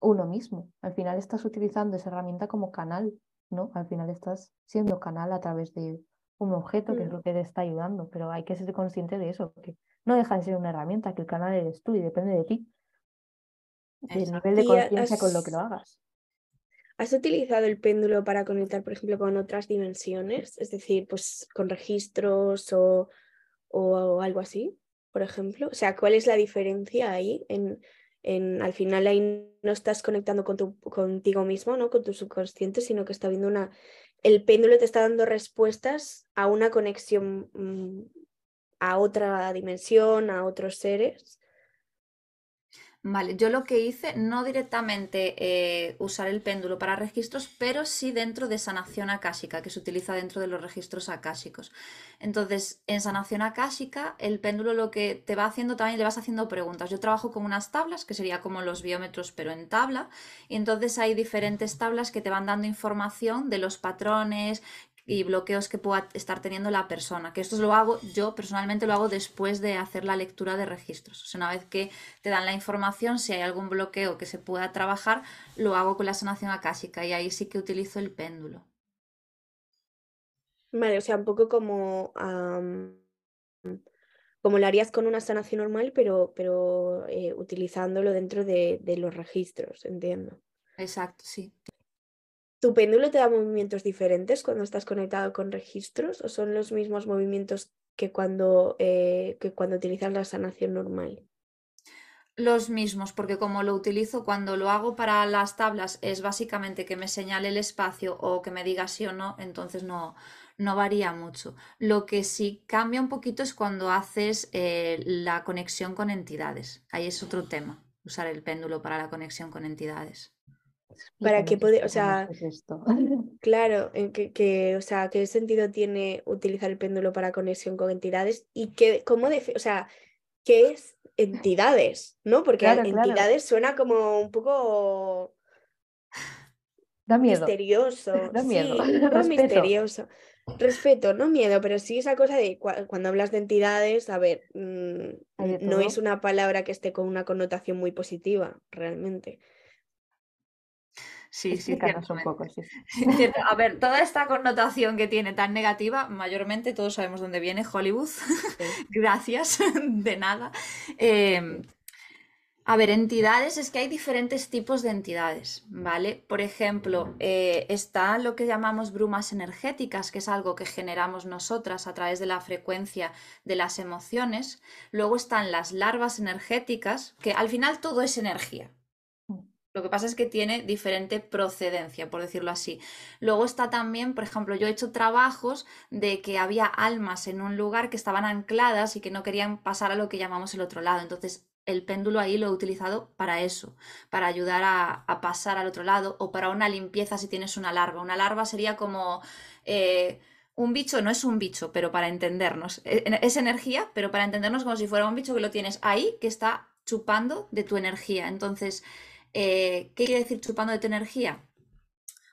uno mismo. Al final estás utilizando esa herramienta como canal, ¿no? Al final estás siendo canal a través de un objeto que es mm. lo que te está ayudando, pero hay que ser consciente de eso, que no deja de ser una herramienta, que el canal eres tú y depende de ti, del nivel de conciencia con lo que lo hagas. ¿Has utilizado el péndulo para conectar, por ejemplo, con otras dimensiones? Es decir, pues con registros o, o algo así, por ejemplo. O sea, ¿cuál es la diferencia ahí? En, en, al final ahí no estás conectando con tu, contigo mismo, ¿no? Con tu subconsciente, sino que está viendo una el péndulo te está dando respuestas a una conexión mm, a otra dimensión, a otros seres. Vale, yo lo que hice, no directamente eh, usar el péndulo para registros, pero sí dentro de sanación acásica, que se utiliza dentro de los registros acásicos. Entonces, en sanación acásica, el péndulo lo que te va haciendo también le vas haciendo preguntas. Yo trabajo con unas tablas, que sería como los biómetros, pero en tabla, y entonces hay diferentes tablas que te van dando información de los patrones, y bloqueos que pueda estar teniendo la persona. Que esto lo hago, yo personalmente lo hago después de hacer la lectura de registros. O sea, una vez que te dan la información, si hay algún bloqueo que se pueda trabajar, lo hago con la sanación acásica y ahí sí que utilizo el péndulo. Vale, o sea, un poco como, como lo harías con una sanación normal, pero, pero eh, utilizándolo dentro de, de los registros, entiendo. Exacto, sí. ¿Tu péndulo te da movimientos diferentes cuando estás conectado con registros o son los mismos movimientos que cuando, eh, que cuando utilizas la sanación normal? Los mismos, porque como lo utilizo cuando lo hago para las tablas es básicamente que me señale el espacio o que me diga sí o no, entonces no, no varía mucho. Lo que sí cambia un poquito es cuando haces eh, la conexión con entidades. Ahí es otro tema, usar el péndulo para la conexión con entidades. Para que puede, o sea, esto? claro, en que, o sea, qué sentido tiene utilizar el péndulo para conexión con entidades y qué, cómo, o sea, qué es entidades, ¿no? Porque entidades suena como un poco da miedo. misterioso, da miedo, sí, misterioso. Respeto, no miedo, pero sí esa cosa de cuando hablas de entidades, a ver, mm, no es una palabra que esté con una connotación muy positiva, realmente. Sí, sí, un poco, sí. A ver, toda esta connotación que tiene tan negativa, mayormente todos sabemos dónde viene Hollywood. Gracias, de nada. Em, a ver, entidades, es que hay diferentes tipos de entidades, ¿vale? Por ejemplo, eh, está lo que llamamos brumas energéticas, que es algo que generamos nosotras a través de la frecuencia de las emociones. Luego están las larvas energéticas, que al final todo es energía, lo que pasa es que tiene diferente procedencia, por decirlo así. Luego está también, por ejemplo, yo he hecho trabajos de que había almas en un lugar que estaban ancladas y que no querían pasar a lo que llamamos el otro lado. Entonces, el péndulo ahí lo he utilizado para eso, para ayudar a, pasar al otro lado o para una limpieza si tienes una larva. Una larva sería como... Eh, un bicho no es un bicho, pero para entendernos, e, es energía, pero para entendernos como si fuera un bicho que lo tienes ahí, que está chupando de tu energía. Entonces, eh, ¿Qué quiere decir chupando de tu energía?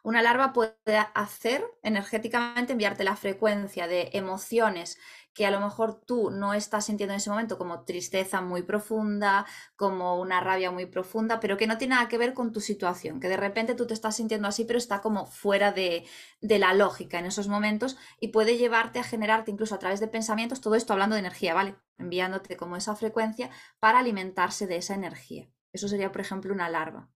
Una larva puede hacer energéticamente enviarte la frecuencia de emociones que a lo mejor tú no estás sintiendo en ese momento como tristeza muy profunda, como una rabia muy profunda, pero que no tiene nada que ver con tu situación, que de repente tú te estás sintiendo así, pero está como fuera de la lógica en esos momentos y puede llevarte a generarte incluso a través de pensamientos, todo esto hablando de energía, ¿vale? Enviándote como esa frecuencia para alimentarse de esa energía. Eso sería, por ejemplo, una larva.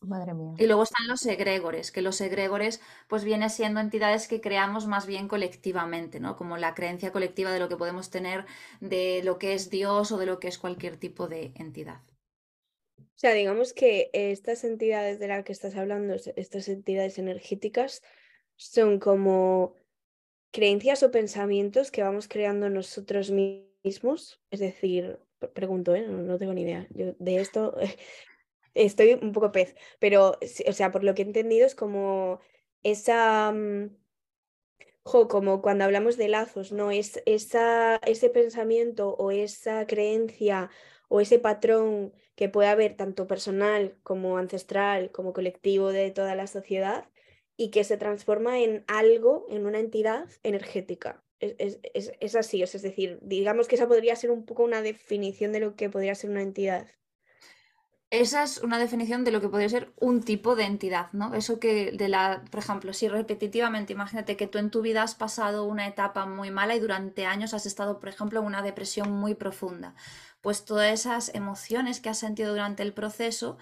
Madre mía. Y luego están los egregores, que los egregores pues vienen siendo entidades que creamos más bien colectivamente, ¿no? Como la creencia colectiva de lo que podemos tener de lo que es Dios o de lo que es cualquier tipo de entidad. O sea, digamos que estas entidades de las que estás hablando, estas entidades energéticas, son como creencias o pensamientos que vamos creando nosotros mismos. Es decir, pregunto, ¿eh? no, tengo ni idea. Yo de esto estoy un poco pez, pero, o sea, por lo que he entendido es como esa... Mm, como cuando hablamos de lazos, ¿no? Es esa, ese pensamiento o esa creencia o ese patrón que puede haber tanto personal como ancestral, como colectivo de toda la sociedad y que se transforma en algo, en una entidad energética. Es, es, así, es decir, digamos que esa podría ser un poco una definición de lo que podría ser una entidad. Esa es una definición de lo que podría ser un tipo de entidad, ¿no? Eso que de la, por ejemplo, si repetitivamente, imagínate que tú en tu vida has pasado una etapa muy mala y durante años has estado, por ejemplo, en una depresión muy profunda pues todas esas emociones que has sentido durante el proceso,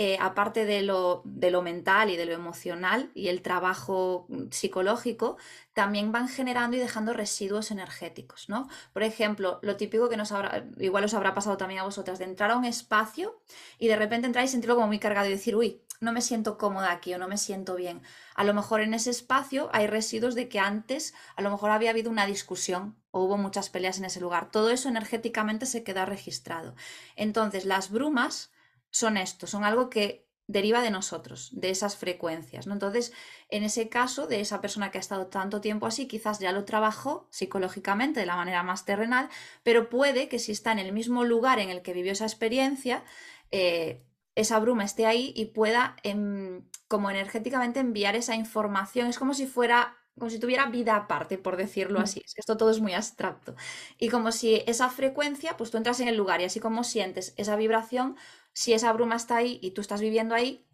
eh, aparte de lo, mental y de lo emocional y el trabajo mm, psicológico, también van generando y dejando residuos energéticos, ¿no? Por ejemplo, lo típico que nos habrá, igual os habrá pasado también a vosotras, de entrar a un espacio y de repente entrar y sentirlo como muy cargado y decir, uy, no me siento cómoda aquí o no me siento bien. A lo mejor en ese espacio hay residuos de que antes a lo mejor había habido una discusión o hubo muchas peleas en ese lugar. Todo eso energéticamente se queda registrado. Entonces, las brumas son esto, son algo que deriva de nosotros, de esas frecuencias. ¿no? Entonces, en ese caso, de esa persona que ha estado tanto tiempo así, quizás ya lo trabajó psicológicamente de la manera más terrenal, pero puede que si está en el mismo lugar en el que vivió esa experiencia, eh, esa bruma esté ahí y pueda em, como energéticamente enviar esa información. Es como si fuera, como si tuviera vida aparte, por decirlo mm. así. Esto todo es muy abstracto. Y como si esa frecuencia, pues tú entras en el lugar y así como sientes esa vibración, si esa bruma está ahí y tú estás viviendo ahí,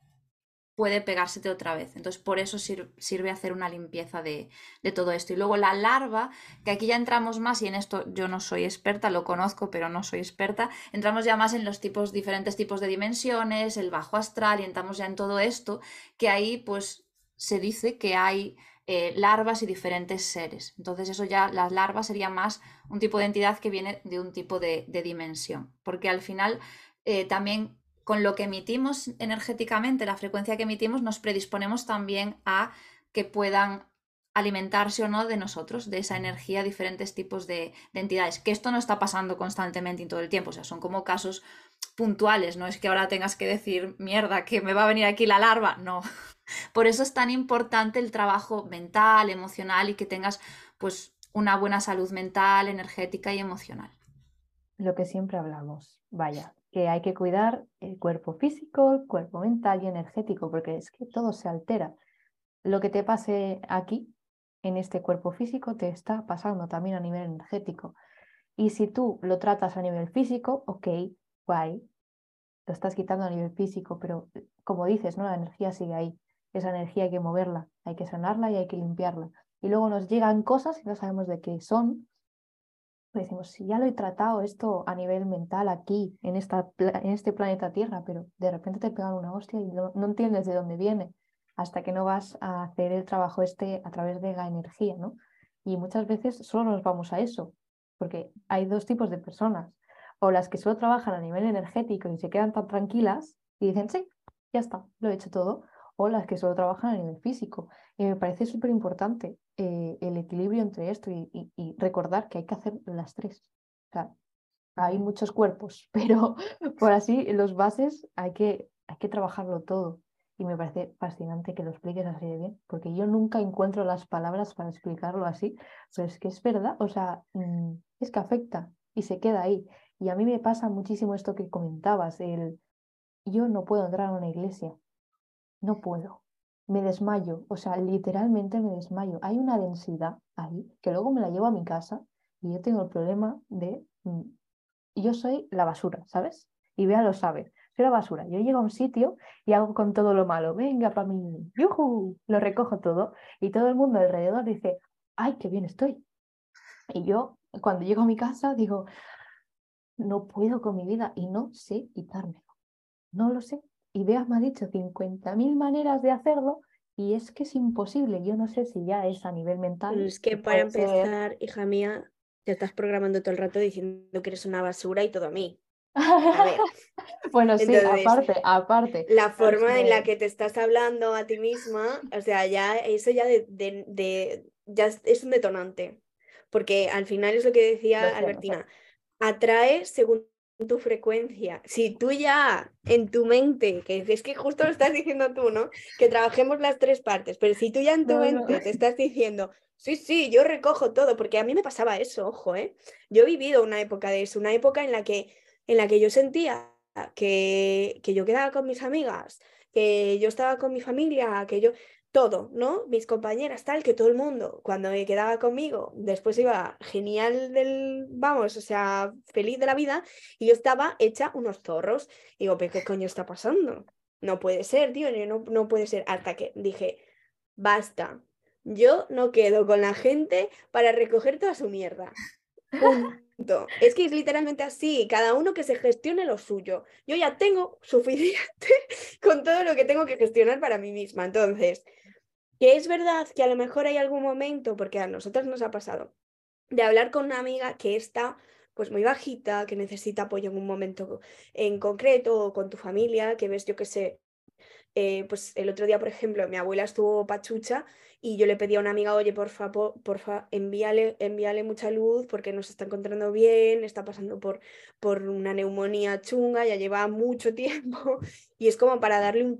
puede pegársete otra vez. Entonces, por eso sirve hacer una limpieza de, todo esto. Y luego la larva, que aquí ya entramos más, y en esto yo no soy experta, lo conozco, pero no soy experta, entramos ya más en los tipos, diferentes tipos de dimensiones, el bajo astral, y entramos ya en todo esto, que ahí pues se dice que hay eh, larvas y diferentes seres. Entonces, eso ya, las larvas sería más un tipo de entidad que viene de un tipo de, dimensión. Porque al final eh, también con lo que emitimos energéticamente, la frecuencia que emitimos, nos predisponemos también a que puedan alimentarse o no de nosotros, de esa energía, diferentes tipos de, entidades. Que esto no está pasando constantemente y todo el tiempo, o sea, son como casos puntuales, no es que ahora tengas que decir, mierda, que me va a venir aquí la larva, no. Por eso es tan importante el trabajo mental, emocional y que tengas pues una buena salud mental, energética y emocional. Lo que siempre hablamos, vaya, que hay que cuidar el cuerpo físico, el cuerpo mental y energético, porque es que todo se altera. Lo que te pase aquí, en este cuerpo físico, te está pasando también a nivel energético. Y si tú lo tratas a nivel físico, ok, guay, lo estás quitando a nivel físico, pero como dices, ¿no? La energía sigue ahí. Esa energía hay que moverla, hay que sanarla y hay que limpiarla. Y luego nos llegan cosas y no sabemos de qué son, decimos, si ya lo he tratado esto a nivel mental aquí, en, esta, en este planeta Tierra, pero de repente te pegan una hostia y no, entiendes de dónde viene hasta que no vas a hacer el trabajo este a través de la energía, ¿no? Y muchas veces solo nos vamos a eso, porque hay dos tipos de personas, o las que solo trabajan a nivel energético y se quedan tan tranquilas y dicen, sí, ya está, lo he hecho todo, o las que solo trabajan a nivel físico. Y me parece súper importante eh, el equilibrio entre esto y, recordar que hay que hacer las tres. hay muchos cuerpos, pero por así, los bases hay que, hay que trabajarlo todo. Y me parece fascinante que lo expliques así de bien, porque yo nunca encuentro las palabras para explicarlo así, pero es que es verdad, o sea, mm, es que afecta y se queda ahí. Y a mí me pasa muchísimo esto que comentabas, el yo no puedo entrar a una iglesia, no puedo, me desmayo, o sea, literalmente me desmayo. Hay una densidad ahí que luego me la llevo a mi casa y yo tengo el problema de, mm, yo soy la basura, ¿sabes? Y Bea lo sabe, soy la basura. Yo llego a un sitio y hago con todo lo malo, venga para mí, ¡yujú! Lo recojo todo y todo el mundo alrededor dice, ¡ay, qué bien estoy! Y yo, cuando llego a mi casa, digo, no puedo con mi vida y no sé quitármelo. No lo sé y Bea me ha dicho 50.000 maneras de hacerlo y es que es imposible. Yo no sé si ya es a nivel mental. es que para empezar, hija mía, te estás programando todo el rato diciendo que eres una basura y todo a mí. A ver. bueno, sí, aparte, aparte. La forma en la que te estás hablando a ti misma, o sea, ya eso ya de, ya es un detonante. Porque al final es lo que decía Albertina, atrae según tu frecuencia. Si tú ya en tu mente, que es que justo lo estás diciendo tú, ¿no? Que trabajemos las tres partes, pero si tú ya en tu mente te estás diciendo, sí, sí, yo recojo todo, porque a mí me pasaba eso, ojo, ¿eh? Yo he vivido una época de eso, una época en la que, en la que yo sentía que, que yo quedaba con mis amigas, que yo estaba con mi familia, que yo todo, ¿no? Mis compañeras, tal, que todo el mundo, cuando me quedaba conmigo, después iba genial del, vamos, o sea, feliz de la vida, y yo estaba hecha unos zorros. Y digo, ¿pero qué coño está pasando? No puede ser, tío, no, no puede ser. Hasta que dije, basta, yo no quedo con la gente para recoger toda su mierda. Es que es literalmente así, cada uno que se gestione lo suyo. Yo ya tengo suficiente con todo lo que tengo que gestionar para mí misma. Entonces, que es verdad que a lo mejor hay algún momento, porque a nosotros nos ha pasado, de hablar con una amiga que está pues muy bajita, que necesita apoyo en un momento en concreto, o con tu familia, que ves, yo qué sé, eh, pues el otro día, por ejemplo, mi abuela estuvo pachucha y yo le pedí a una amiga, oye, por favor, porfa, envíale, envíale mucha luz porque no se está encontrando bien, está pasando por, por una neumonía chunga, ya lleva mucho tiempo y es como para darle un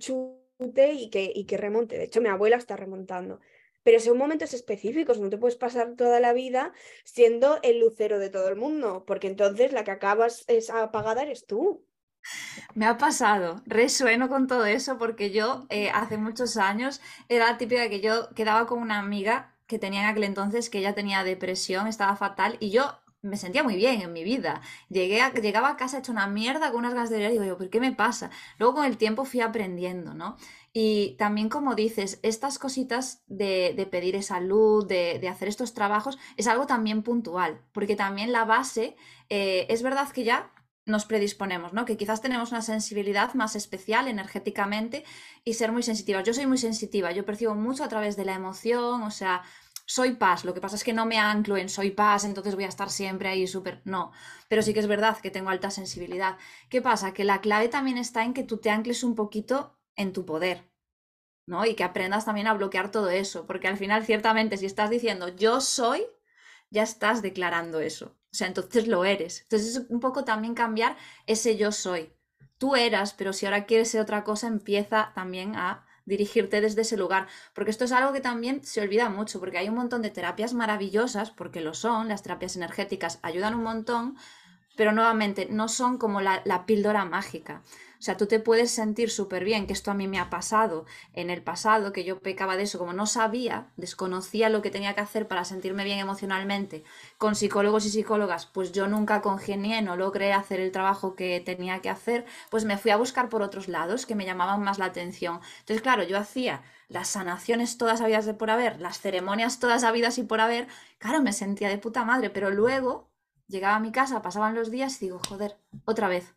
y que, y que remonte. De hecho, mi abuela está remontando. Pero son momentos específicos, no te puedes pasar toda la vida siendo el lucero de todo el mundo, porque entonces la que acabas es apagada eres tú. Me ha pasado, resueno con todo eso porque yo eh, hace muchos años era la típica que yo quedaba con una amiga que tenía en aquel entonces que ella tenía depresión, estaba fatal y yo me sentía muy bien en mi vida. Llegué a, llegaba a casa hecha una mierda con unas ganas de llorar y digo, ¿por qué me pasa? Luego con el tiempo fui aprendiendo, ¿no? Y también como dices, estas cositas de, pedir esa luz, de, hacer estos trabajos, es algo también puntual, porque también la base, eh, es verdad que ya nos predisponemos, ¿no? Que quizás tenemos una sensibilidad más especial energéticamente y ser muy sensitivas. Yo soy muy sensitiva, yo percibo mucho a través de la emoción, o sea, soy paz, lo que pasa es que no me anclo en soy paz, entonces voy a estar siempre ahí súper, no, pero sí que es verdad que tengo alta sensibilidad. ¿Qué pasa? Que la clave también está en que tú te ancles un poquito en tu poder, ¿no? Y que aprendas también a bloquear todo eso, porque al final ciertamente si estás diciendo yo soy, ya estás declarando eso, o sea, entonces lo eres. Entonces es un poco también cambiar ese yo soy. Tú eras, pero si ahora quieres ser otra cosa, empieza también a dirigirte desde ese lugar, porque esto es algo que también se olvida mucho, porque hay un montón de terapias maravillosas, porque lo son, las terapias energéticas ayudan un montón, pero nuevamente no son como la, la píldora mágica. Sea, tú te puedes sentir súper bien, que esto a mí me ha pasado en el pasado, que yo pecaba de eso, como no sabía, desconocía lo que tenía que hacer para sentirme bien emocionalmente con psicólogos y psicólogas, pues yo nunca congenié, no logré hacer el trabajo que tenía que hacer, pues me fui a buscar por otros lados que me llamaban más la atención. Entonces, claro, yo hacía las sanaciones todas habidas de por haber, las ceremonias todas habidas y por haber, claro, me sentía de puta madre, pero luego llegaba a mi casa, pasaban los días y digo, joder, otra vez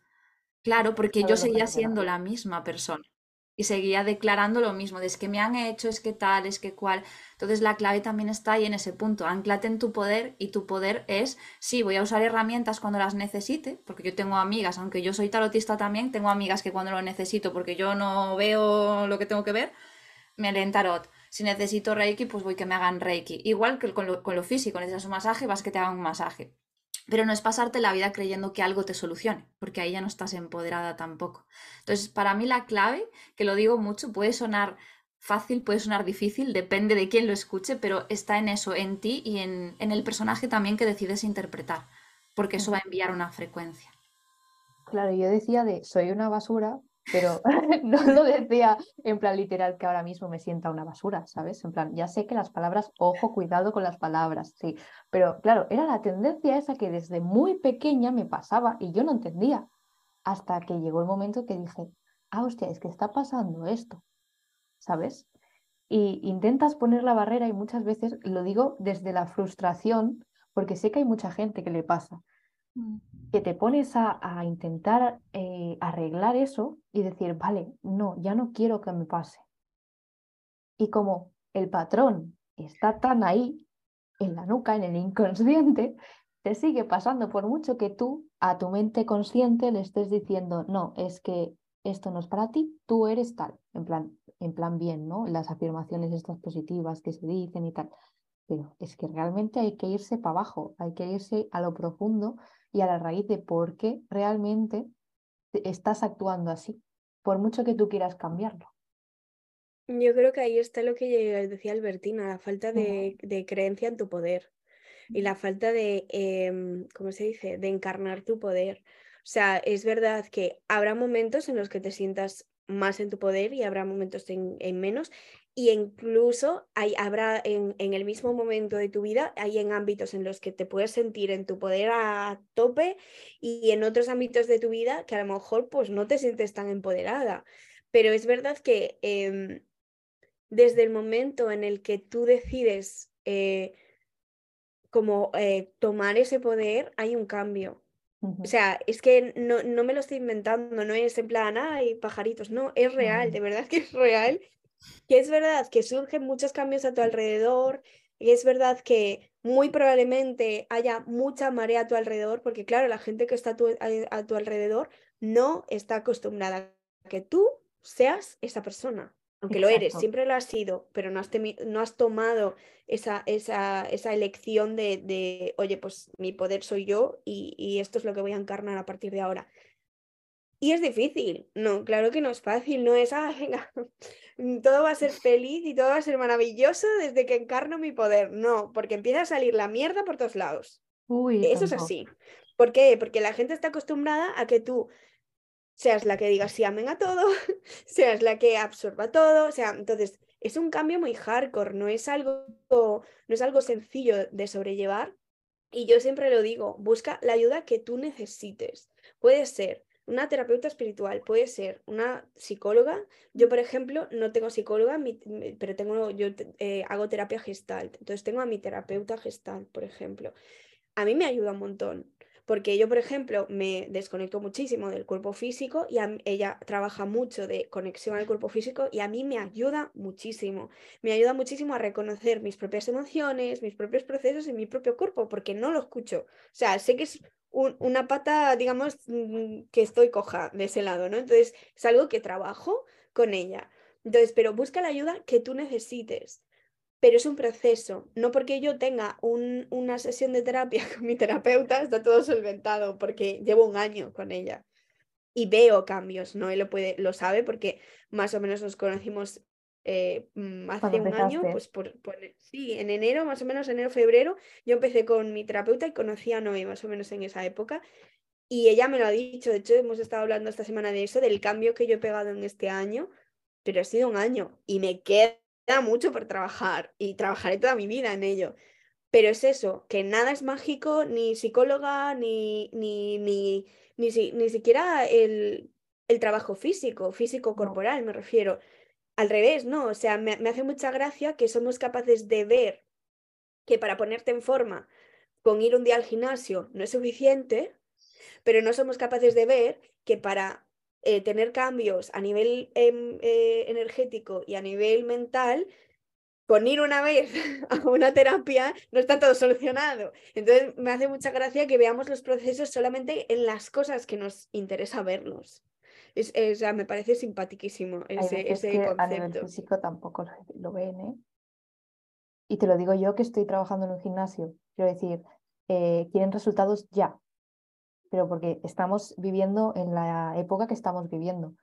Claro, porque yo seguía siendo la misma persona y seguía declarando lo mismo, de es que me han hecho, es que tal, es que cual. Entonces la clave también está ahí en ese punto, anclate en tu poder y tu poder es, sí, voy a usar herramientas cuando las necesite, porque yo tengo amigas, aunque yo soy tarotista también, tengo amigas que cuando lo necesito, porque yo no veo lo que tengo que ver, me leen tarot. Si necesito Reiki, pues voy que me hagan Reiki. Igual que con lo, con lo físico, necesitas un masaje, vas que te hagan un masaje. Pero no es pasarte la vida creyendo que algo te solucione, porque ahí ya no estás empoderada tampoco. Entonces, para mí la clave, que lo digo mucho, puede sonar fácil, puede sonar difícil, depende de quién lo escuche, pero está en eso, en ti y en, en el personaje también que decides interpretar, porque eso va a enviar una frecuencia. Claro, yo decía de soy una basura, pero no lo decía en plan literal que ahora mismo me sienta una basura, ¿sabes? En plan, ya sé que las palabras, ojo, cuidado con las palabras, sí, pero claro, era la tendencia esa que desde muy pequeña me pasaba y yo no entendía, hasta que llegó el momento que dije, ah, hostia, es que está pasando esto, ¿sabes? Y intentas poner la barrera y muchas veces lo digo desde la frustración, porque sé que hay mucha gente que le pasa. Que te pones a, intentar eh, arreglar eso y decir, vale, no, ya no quiero que me pase. Y como el patrón está tan ahí, en la nuca, en el inconsciente, te sigue pasando por mucho que tú a tu mente consciente le estés diciendo, no, es que esto no es para ti, tú eres tal, en plan, en plan bien, ¿no? Las afirmaciones estas positivas que se dicen y tal. Pero es que realmente hay que irse para abajo, hay que irse a lo profundo y a la raíz de por qué realmente estás actuando así, por mucho que tú quieras cambiarlo. Yo creo que ahí está lo que decía Albertina, la falta de, creencia en tu poder y la falta de, em, ¿cómo se dice?, de encarnar tu poder. O sea, es verdad que habrá momentos en los que te sientas más en tu poder y habrá momentos en, menos. Y incluso hay, habrá en, en, el mismo momento de tu vida, hay en ámbitos en los que te puedes sentir en tu poder a tope y en otros ámbitos de tu vida que a lo mejor pues no te sientes tan empoderada. Pero es verdad que em, desde el momento en el que tú decides eh, como eh, tomar ese poder, hay un cambio. O sea, es que no, no, me lo estoy inventando, no es en plan, ay, pajaritos, no, es real, de verdad que es real. Que es verdad que surgen muchos cambios a tu alrededor, y es verdad que muy probablemente haya mucha marea a tu alrededor, porque claro, la gente que está a tu, a tu alrededor no está acostumbrada a que tú seas esa persona aunque lo eres, siempre lo has sido, pero no has, no has tomado esa, esa, esa elección de, de, oye, pues mi poder soy yo y, y, esto es lo que voy a encarnar a partir de ahora. Y es difícil, no, claro que no es fácil, no es, ah, venga, todo va a ser feliz y todo va a ser maravilloso desde que encarno mi poder, no, porque empieza a salir la mierda por todos lados. Uy, Eso es así. ¿Por qué? Porque la gente está acostumbrada a que tú seas la que diga sí amén a todo, seas la que absorba todo, o sea, entonces es un cambio muy hardcore, no es algo, no es algo sencillo de sobrellevar. Y yo siempre lo digo, busca la ayuda que tú necesites. Puede ser una terapeuta espiritual, puede ser una psicóloga. Yo, por ejemplo, no tengo psicóloga, pero tengo, yo eh, hago terapia gestalt. Entonces tengo a mi terapeuta gestalt, por ejemplo. A mí me ayuda un montón. Porque yo, por ejemplo, me desconecto muchísimo del cuerpo físico y ella trabaja mucho de conexión al cuerpo físico y a mí me ayuda muchísimo. Me ayuda muchísimo a reconocer mis propias emociones, mis propios procesos en mi propio cuerpo, porque no lo escucho. O sea, sé que es una pata, digamos, mm, que estoy coja de ese lado, ¿no? Entonces, es algo que trabajo con ella. Entonces, pero busca la ayuda que tú necesites pero es un proceso. No porque yo tenga una sesión de terapia con mi terapeuta, está todo solventado, porque llevo un año con ella y veo cambios, ¿no? Él lo, puede, lo sabe porque más o menos nos conocimos eh, mm, hace un año, pues por, sí, en enero, más o menos enero, febrero, yo empecé con mi terapeuta y conocí a Noé más o menos en esa época. Y ella me lo ha dicho, de hecho hemos estado hablando esta semana de eso, del cambio que yo he pegado en este año, pero ha sido un año y me queda mucho por trabajar y trabajaré toda mi vida en ello. Pero es eso, que nada es mágico, ni psicóloga, ni, ni, ni, ni, ni siquiera el, el, trabajo físico, físico corporal, me refiero. Al revés, ¿no? O sea, me, hace mucha gracia que somos capaces de ver que para ponerte en forma con ir un día al gimnasio no es suficiente, pero no somos capaces de ver que para eh, tener cambios a nivel em, eh, energético y a nivel mental, con ir una vez a una terapia no está todo solucionado. Entonces me hace mucha gracia que veamos los procesos solamente en las cosas que nos interesa verlos. Es, me parece simpaticísimo ese, ese concepto. A nivel físico tampoco lo ven, ¿eh? Y te lo digo yo que estoy trabajando en un gimnasio. Quiero decir, eh, quieren resultados ya pero porque estamos viviendo en la época que estamos viviendo.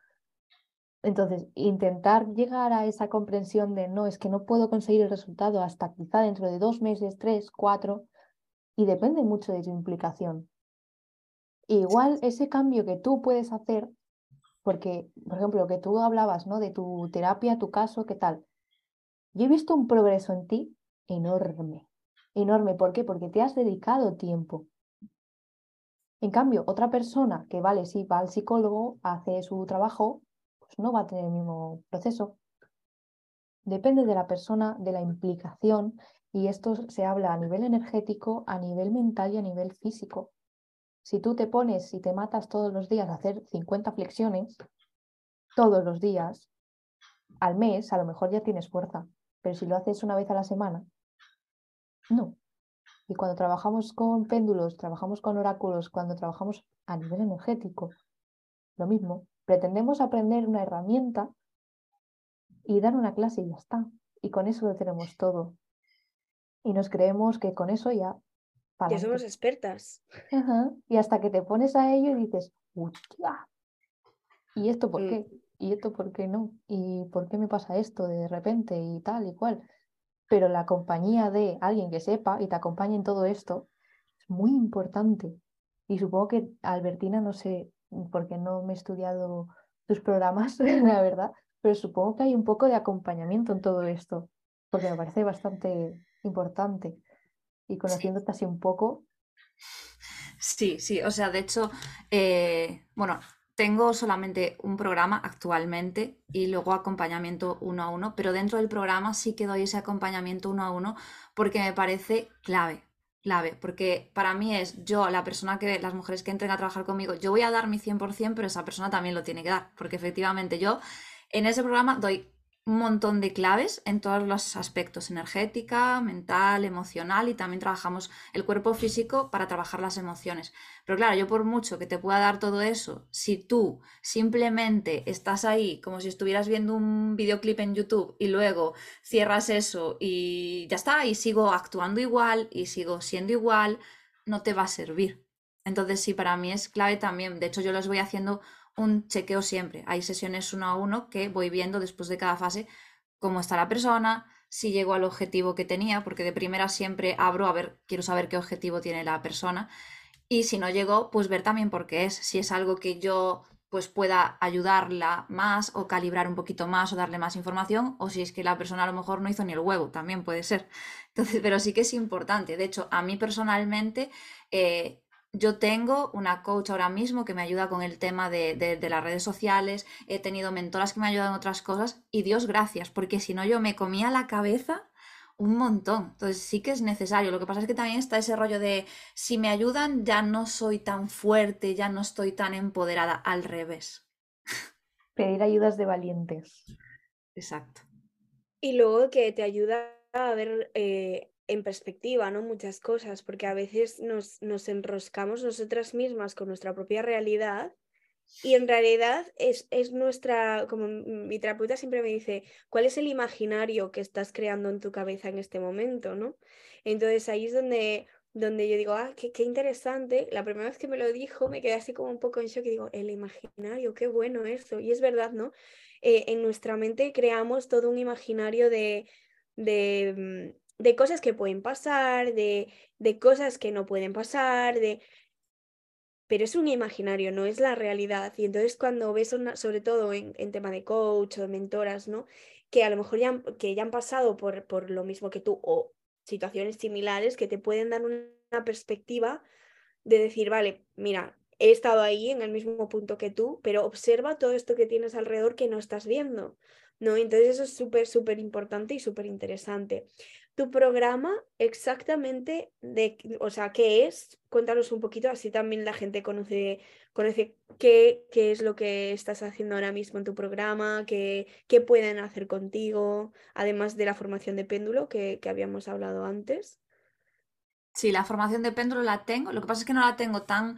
Entonces, intentar llegar a esa comprensión de no, es que no puedo conseguir el resultado hasta quizá dentro de dos meses, tres, cuatro, y depende mucho de tu implicación. Igual ese cambio que tú puedes hacer, porque, por ejemplo, lo que tú hablabas, ¿no? De tu terapia, tu caso, ¿qué tal? Yo he visto un progreso en ti enorme, enorme. ¿Por qué? Porque te has dedicado tiempo. En cambio, otra persona que, vale, sí, va al psicólogo, hace su trabajo, pues no va a tener el mismo proceso. Depende de la persona, de la implicación, y esto se habla a nivel energético, a nivel mental y a nivel físico. Si tú te pones y te matas todos los días a hacer 50 flexiones, todos los días, al mes, a lo mejor ya tienes fuerza, pero si lo haces una vez a la semana, no. Y cuando trabajamos con péndulos, trabajamos con oráculos, cuando trabajamos a nivel energético, lo mismo. Pretendemos aprender una herramienta y dar una clase y ya está. Y con eso lo tenemos todo. Y nos creemos que con eso ya... Ya somos expertas. Y hasta que te pones a ello y dices, ¿Y esto por mm. qué? ¿Y esto por qué no? ¿Y por qué me pasa esto de repente y tal y cual? Pero la compañía de alguien que sepa y te acompañe en todo esto es muy importante. Y supongo que Albertina, no sé, porque no me he estudiado tus programas, la verdad, pero supongo que hay un poco de acompañamiento en todo esto, porque me parece bastante importante. Y conociéndote así un poco. Sí, sí, o sea, de hecho, eh, bueno, tengo solamente un programa actualmente y luego acompañamiento uno a uno, pero dentro del programa sí que doy ese acompañamiento uno a uno porque me parece clave, clave, porque para mí es yo, la persona que, las mujeres que entren a trabajar conmigo, yo voy a dar mi 100%, pero esa persona también lo tiene que dar, porque efectivamente yo en ese programa doy un montón de claves en todos los aspectos, energética, mental, emocional y también trabajamos el cuerpo físico para trabajar las emociones. Pero claro, yo por mucho que te pueda dar todo eso, si tú simplemente estás ahí como si estuvieras viendo un videoclip en YouTube y luego cierras eso y ya está, y sigo actuando igual y sigo siendo igual, no te va a servir. Entonces sí, para mí es clave también. De hecho, yo los voy haciendo un chequeo siempre. Hay sesiones uno a uno que voy viendo después de cada fase cómo está la persona, si llego al objetivo que tenía, porque de primera siempre abro a ver, quiero saber qué objetivo tiene la persona. Y si no llegó, pues ver también por qué es, si es algo que yo pues pueda ayudarla más o calibrar un poquito más o darle más información, o si es que la persona a lo mejor no hizo ni el huevo, también puede ser. Entonces, pero sí que es importante. De hecho, a mí personalmente, eh, yo tengo una coach ahora mismo que me ayuda con el tema de, las redes sociales, he tenido mentoras que me ayudan en otras cosas y Dios gracias, porque si no yo me comía la cabeza un montón. Entonces sí que es necesario. Lo que pasa es que también está ese rollo de si me ayudan ya no soy tan fuerte, ya no estoy tan empoderada, al revés. Pedir ayudas de valientes. Exacto. Y luego que te ayuda a ver eh, en perspectiva, ¿no? Muchas cosas, porque a veces nos, nos enroscamos nosotras mismas con nuestra propia realidad y en realidad es, es, nuestra, como mi terapeuta siempre me dice, ¿cuál es el imaginario que estás creando en tu cabeza en este momento? ¿no? Entonces ahí es donde, donde yo digo, ah, qué, qué interesante. La primera vez que me lo dijo me quedé así como un poco en shock y digo, el imaginario, qué bueno eso. Y es verdad, ¿no? Eh, en nuestra mente creamos todo un imaginario de, de mm, de cosas que pueden pasar, de, de cosas que no pueden pasar, de... Pero es un imaginario, no es la realidad. Y entonces cuando ves, sobre todo en, en, tema de coach o de mentoras, ¿no? Que a lo mejor ya, que ya han pasado por, por lo mismo que tú o situaciones similares que te pueden dar una perspectiva de decir, vale, mira, he estado ahí en el mismo punto que tú, pero observa todo esto que tienes alrededor que no estás viendo, ¿no? Entonces eso es súper, súper importante y súper interesante tu programa exactamente de, o sea, qué es. Cuéntanos un poquito, así también la gente conoce, conoce qué, qué es lo que estás haciendo ahora mismo en tu programa, qué, qué pueden hacer contigo, además de la formación de péndulo que, que habíamos hablado antes. Sí, la formación de péndulo la tengo. Lo que pasa es que no la tengo tan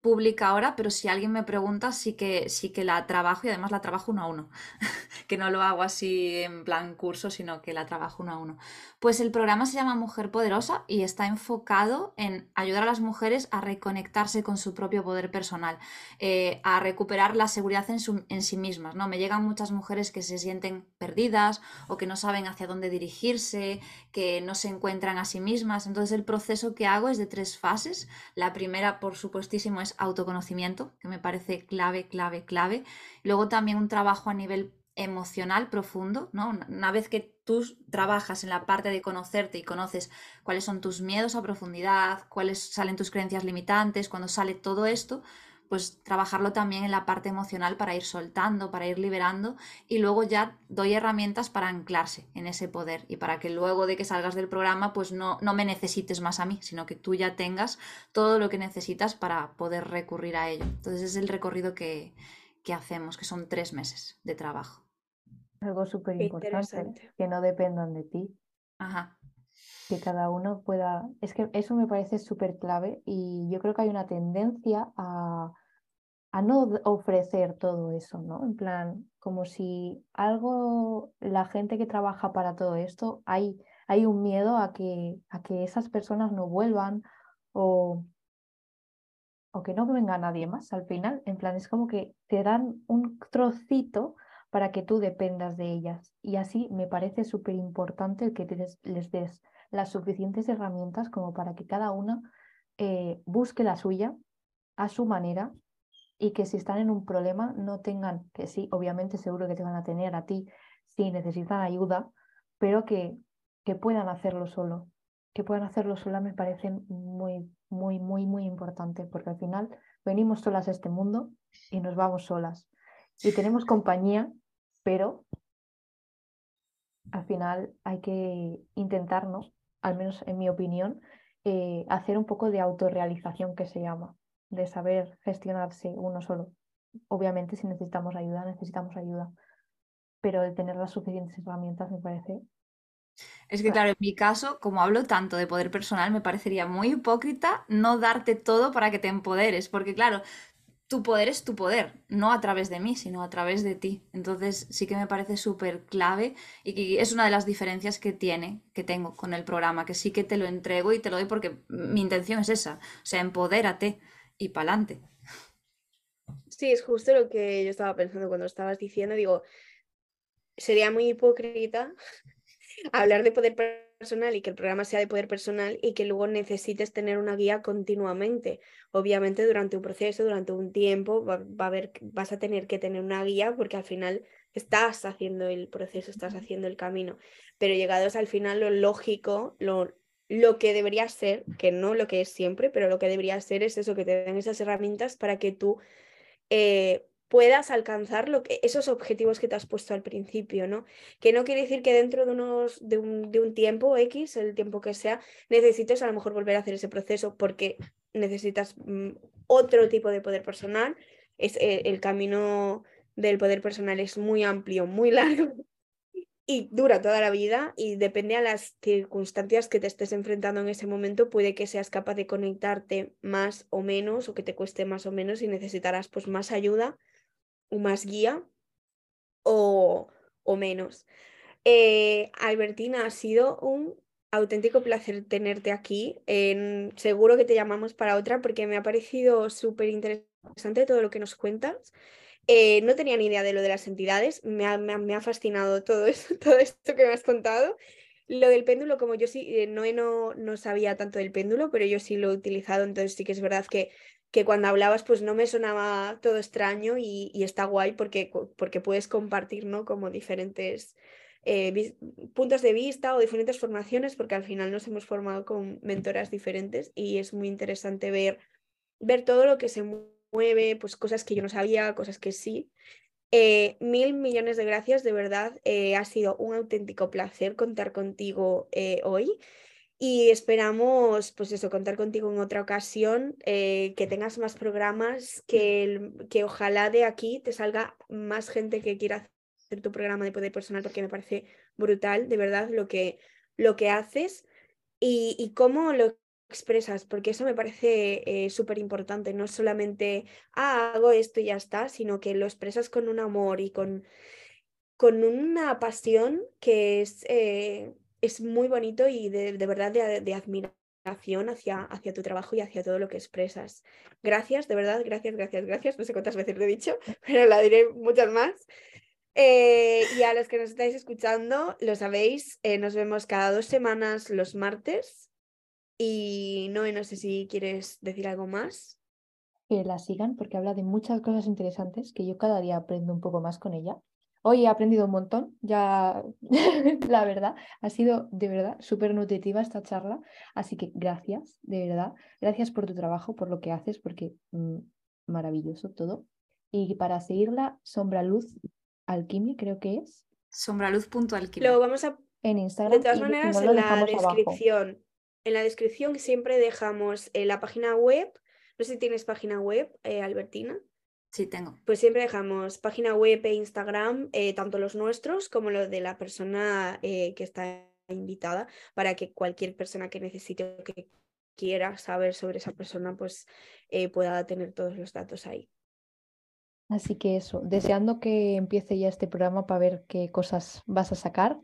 pública ahora, pero si alguien me pregunta, sí que, sí que la trabajo y además la trabajo uno a uno, que no lo hago así en plan curso, sino que la trabajo uno a uno. Pues el programa se llama Mujer Poderosa y está enfocado en ayudar a las mujeres a reconectarse con su propio poder personal, eh, a recuperar la seguridad en, en sí mismas. ¿no? Me llegan muchas mujeres que se sienten perdidas o que no saben hacia dónde dirigirse, que no se encuentran a sí mismas. Entonces el proceso que hago es de tres fases. La primera, por supuestísimo, es autoconocimiento, que me parece clave, clave, clave. Luego también un trabajo a nivel emocional profundo, ¿no? Una vez que tú trabajas en la parte de conocerte y conoces cuáles son tus miedos a profundidad, cuáles salen tus creencias limitantes, cuando sale todo esto, pues trabajarlo también en la parte emocional para ir soltando, para ir liberando y luego ya doy herramientas para anclarse en ese poder y para que luego de que salgas del programa pues no, no me necesites más a mí, sino que tú ya tengas todo lo que necesitas para poder recurrir a ello. Entonces es el recorrido que, que hacemos, que son tres meses de trabajo. Algo súper importante, que no dependan de ti. Ajá. Que cada uno pueda... Es que eso me parece súper clave y yo creo que hay una tendencia a, a no ofrecer todo eso, ¿no? En plan, como si algo, la gente que trabaja para todo esto, hay, hay un miedo a que, a que esas personas no vuelvan o, o que no venga nadie más al final. En plan, es como que te dan un trocito para que tú dependas de ellas. Y así me parece súper importante que les des las suficientes herramientas como para que cada una eh, busque la suya a su manera y que si están en un problema no tengan, que sí, obviamente seguro que te van a tener a ti si necesitan ayuda, pero que, que puedan hacerlo solo. Que puedan hacerlo sola me parece muy, muy, muy, muy importante, porque al final venimos solas a este mundo y nos vamos solas. Y tenemos compañía, pero al final hay que intentarnos al menos en mi opinión, eh, hacer un poco de autorrealización que se llama, de saber gestionarse uno solo. Obviamente si necesitamos ayuda, necesitamos ayuda, pero el tener las suficientes herramientas me parece... Es que claro, en mi caso, como hablo tanto de poder personal, me parecería muy hipócrita no darte todo para que te empoderes, porque claro, tu poder es tu poder, no a través de mí, sino a través de ti. Entonces sí que me parece súper clave y que es una de las diferencias que tiene, que tengo con el programa, que sí que te lo entrego y te lo doy porque mi intención es esa, o sea, empodérate y pa'lante. Sí, es justo lo que yo estaba pensando cuando estabas diciendo, digo, sería muy hipócrita hablar de poder personal y que el programa sea de poder personal y que luego necesites tener una guía continuamente. Obviamente durante un proceso, durante un tiempo, va, a haber, vas a tener que tener una guía porque al final estás haciendo el proceso, estás haciendo el camino. Pero llegados al final, lo lógico, lo, lo que debería ser, que no lo que es siempre, pero lo que debería ser es eso, que te den esas herramientas para que tú eh, puedas alcanzar lo que, esos objetivos que te has puesto al principio, ¿no? Que no quiere decir que dentro de, unos, de, un, de un tiempo X, el tiempo que sea, necesites a lo mejor volver a hacer ese proceso porque necesitas mm, otro tipo de poder personal. Es, eh, el camino del poder personal es muy amplio, muy largo y dura toda la vida y depende a las circunstancias que te estés enfrentando en ese momento, puede que seas capaz de conectarte más o menos o que te cueste más o menos y necesitarás pues más ayuda o más guía o, o menos. Eh, Albertina, ha sido un auténtico placer tenerte aquí. seguro que te llamamos para otra porque me ha parecido súper interesante todo lo que nos cuentas. Eh, no tenía ni idea de lo de las entidades, me ha, me ha, fascinado todo, eso, todo esto que me has contado. Lo del péndulo, como yo sí, eh, no, no, no sabía tanto del péndulo, pero yo sí lo he utilizado, entonces sí que es verdad que que cuando hablabas pues no me sonaba todo extraño y, está guay porque, porque puedes compartir ¿no? como diferentes eh, puntos de vista o diferentes formaciones porque al final nos hemos formado con mentoras diferentes y es muy interesante ver, ver todo lo que se mueve, pues cosas que yo no sabía, cosas que sí. Eh, mil millones de gracias, de verdad, eh, ha sido un auténtico placer contar contigo hoy. Y esperamos, pues eso, contar contigo en otra ocasión, eh, que tengas más programas, que, que ojalá de aquí te salga más gente que quiera hacer tu programa de poder personal, porque me parece brutal, de verdad, lo que, lo que haces y, y cómo lo expresas, porque eso me parece eh, súper importante, no solamente, ah, hago esto y ya está, sino que lo expresas con un amor y con, con una pasión que es... Eh, es muy bonito y de, verdad de, admiración hacia, hacia tu trabajo y hacia todo lo que expresas. Gracias, de verdad, gracias, gracias, gracias. No sé cuántas veces lo he dicho, pero la diré muchas más. Eh, y a los que nos estáis escuchando, lo sabéis, eh, nos vemos cada dos semanas los martes. Y no, no sé si quieres decir algo más. Que la sigan porque habla de muchas cosas interesantes que yo cada día aprendo un poco más con ella. Hoy he aprendido un montón, ya la verdad, ha sido de verdad súper nutritiva esta charla, así que gracias, de verdad, gracias por tu trabajo, por lo que haces, porque mm, maravilloso todo. Y para seguirla, Sombra Luz Alquimia, creo que es. Sombraluz.alquimia. Lo vamos a... En Instagram. De todas maneras, en la descripción. En la descripción siempre dejamos eh, la página web. No sé si tienes página web, eh, Albertina. Sí, tengo. Pues siempre dejamos página web e Instagram, eh, tanto los nuestros como los de la persona eh, que está invitada para que cualquier persona que necesite o que quiera saber sobre esa persona, pues eh, pueda tener todos los datos ahí. Así que eso, deseando que empiece ya este programa para ver qué cosas vas a sacar.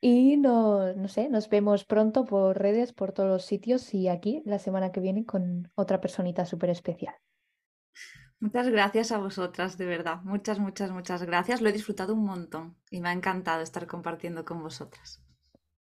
Y no, no sé, nos vemos pronto por redes, por todos los sitios y aquí la semana que viene con otra personita súper especial. Muchas gracias a vosotras, de verdad. Muchas, muchas, muchas gracias. Lo he disfrutado un montón y me ha encantado estar compartiendo con vosotras.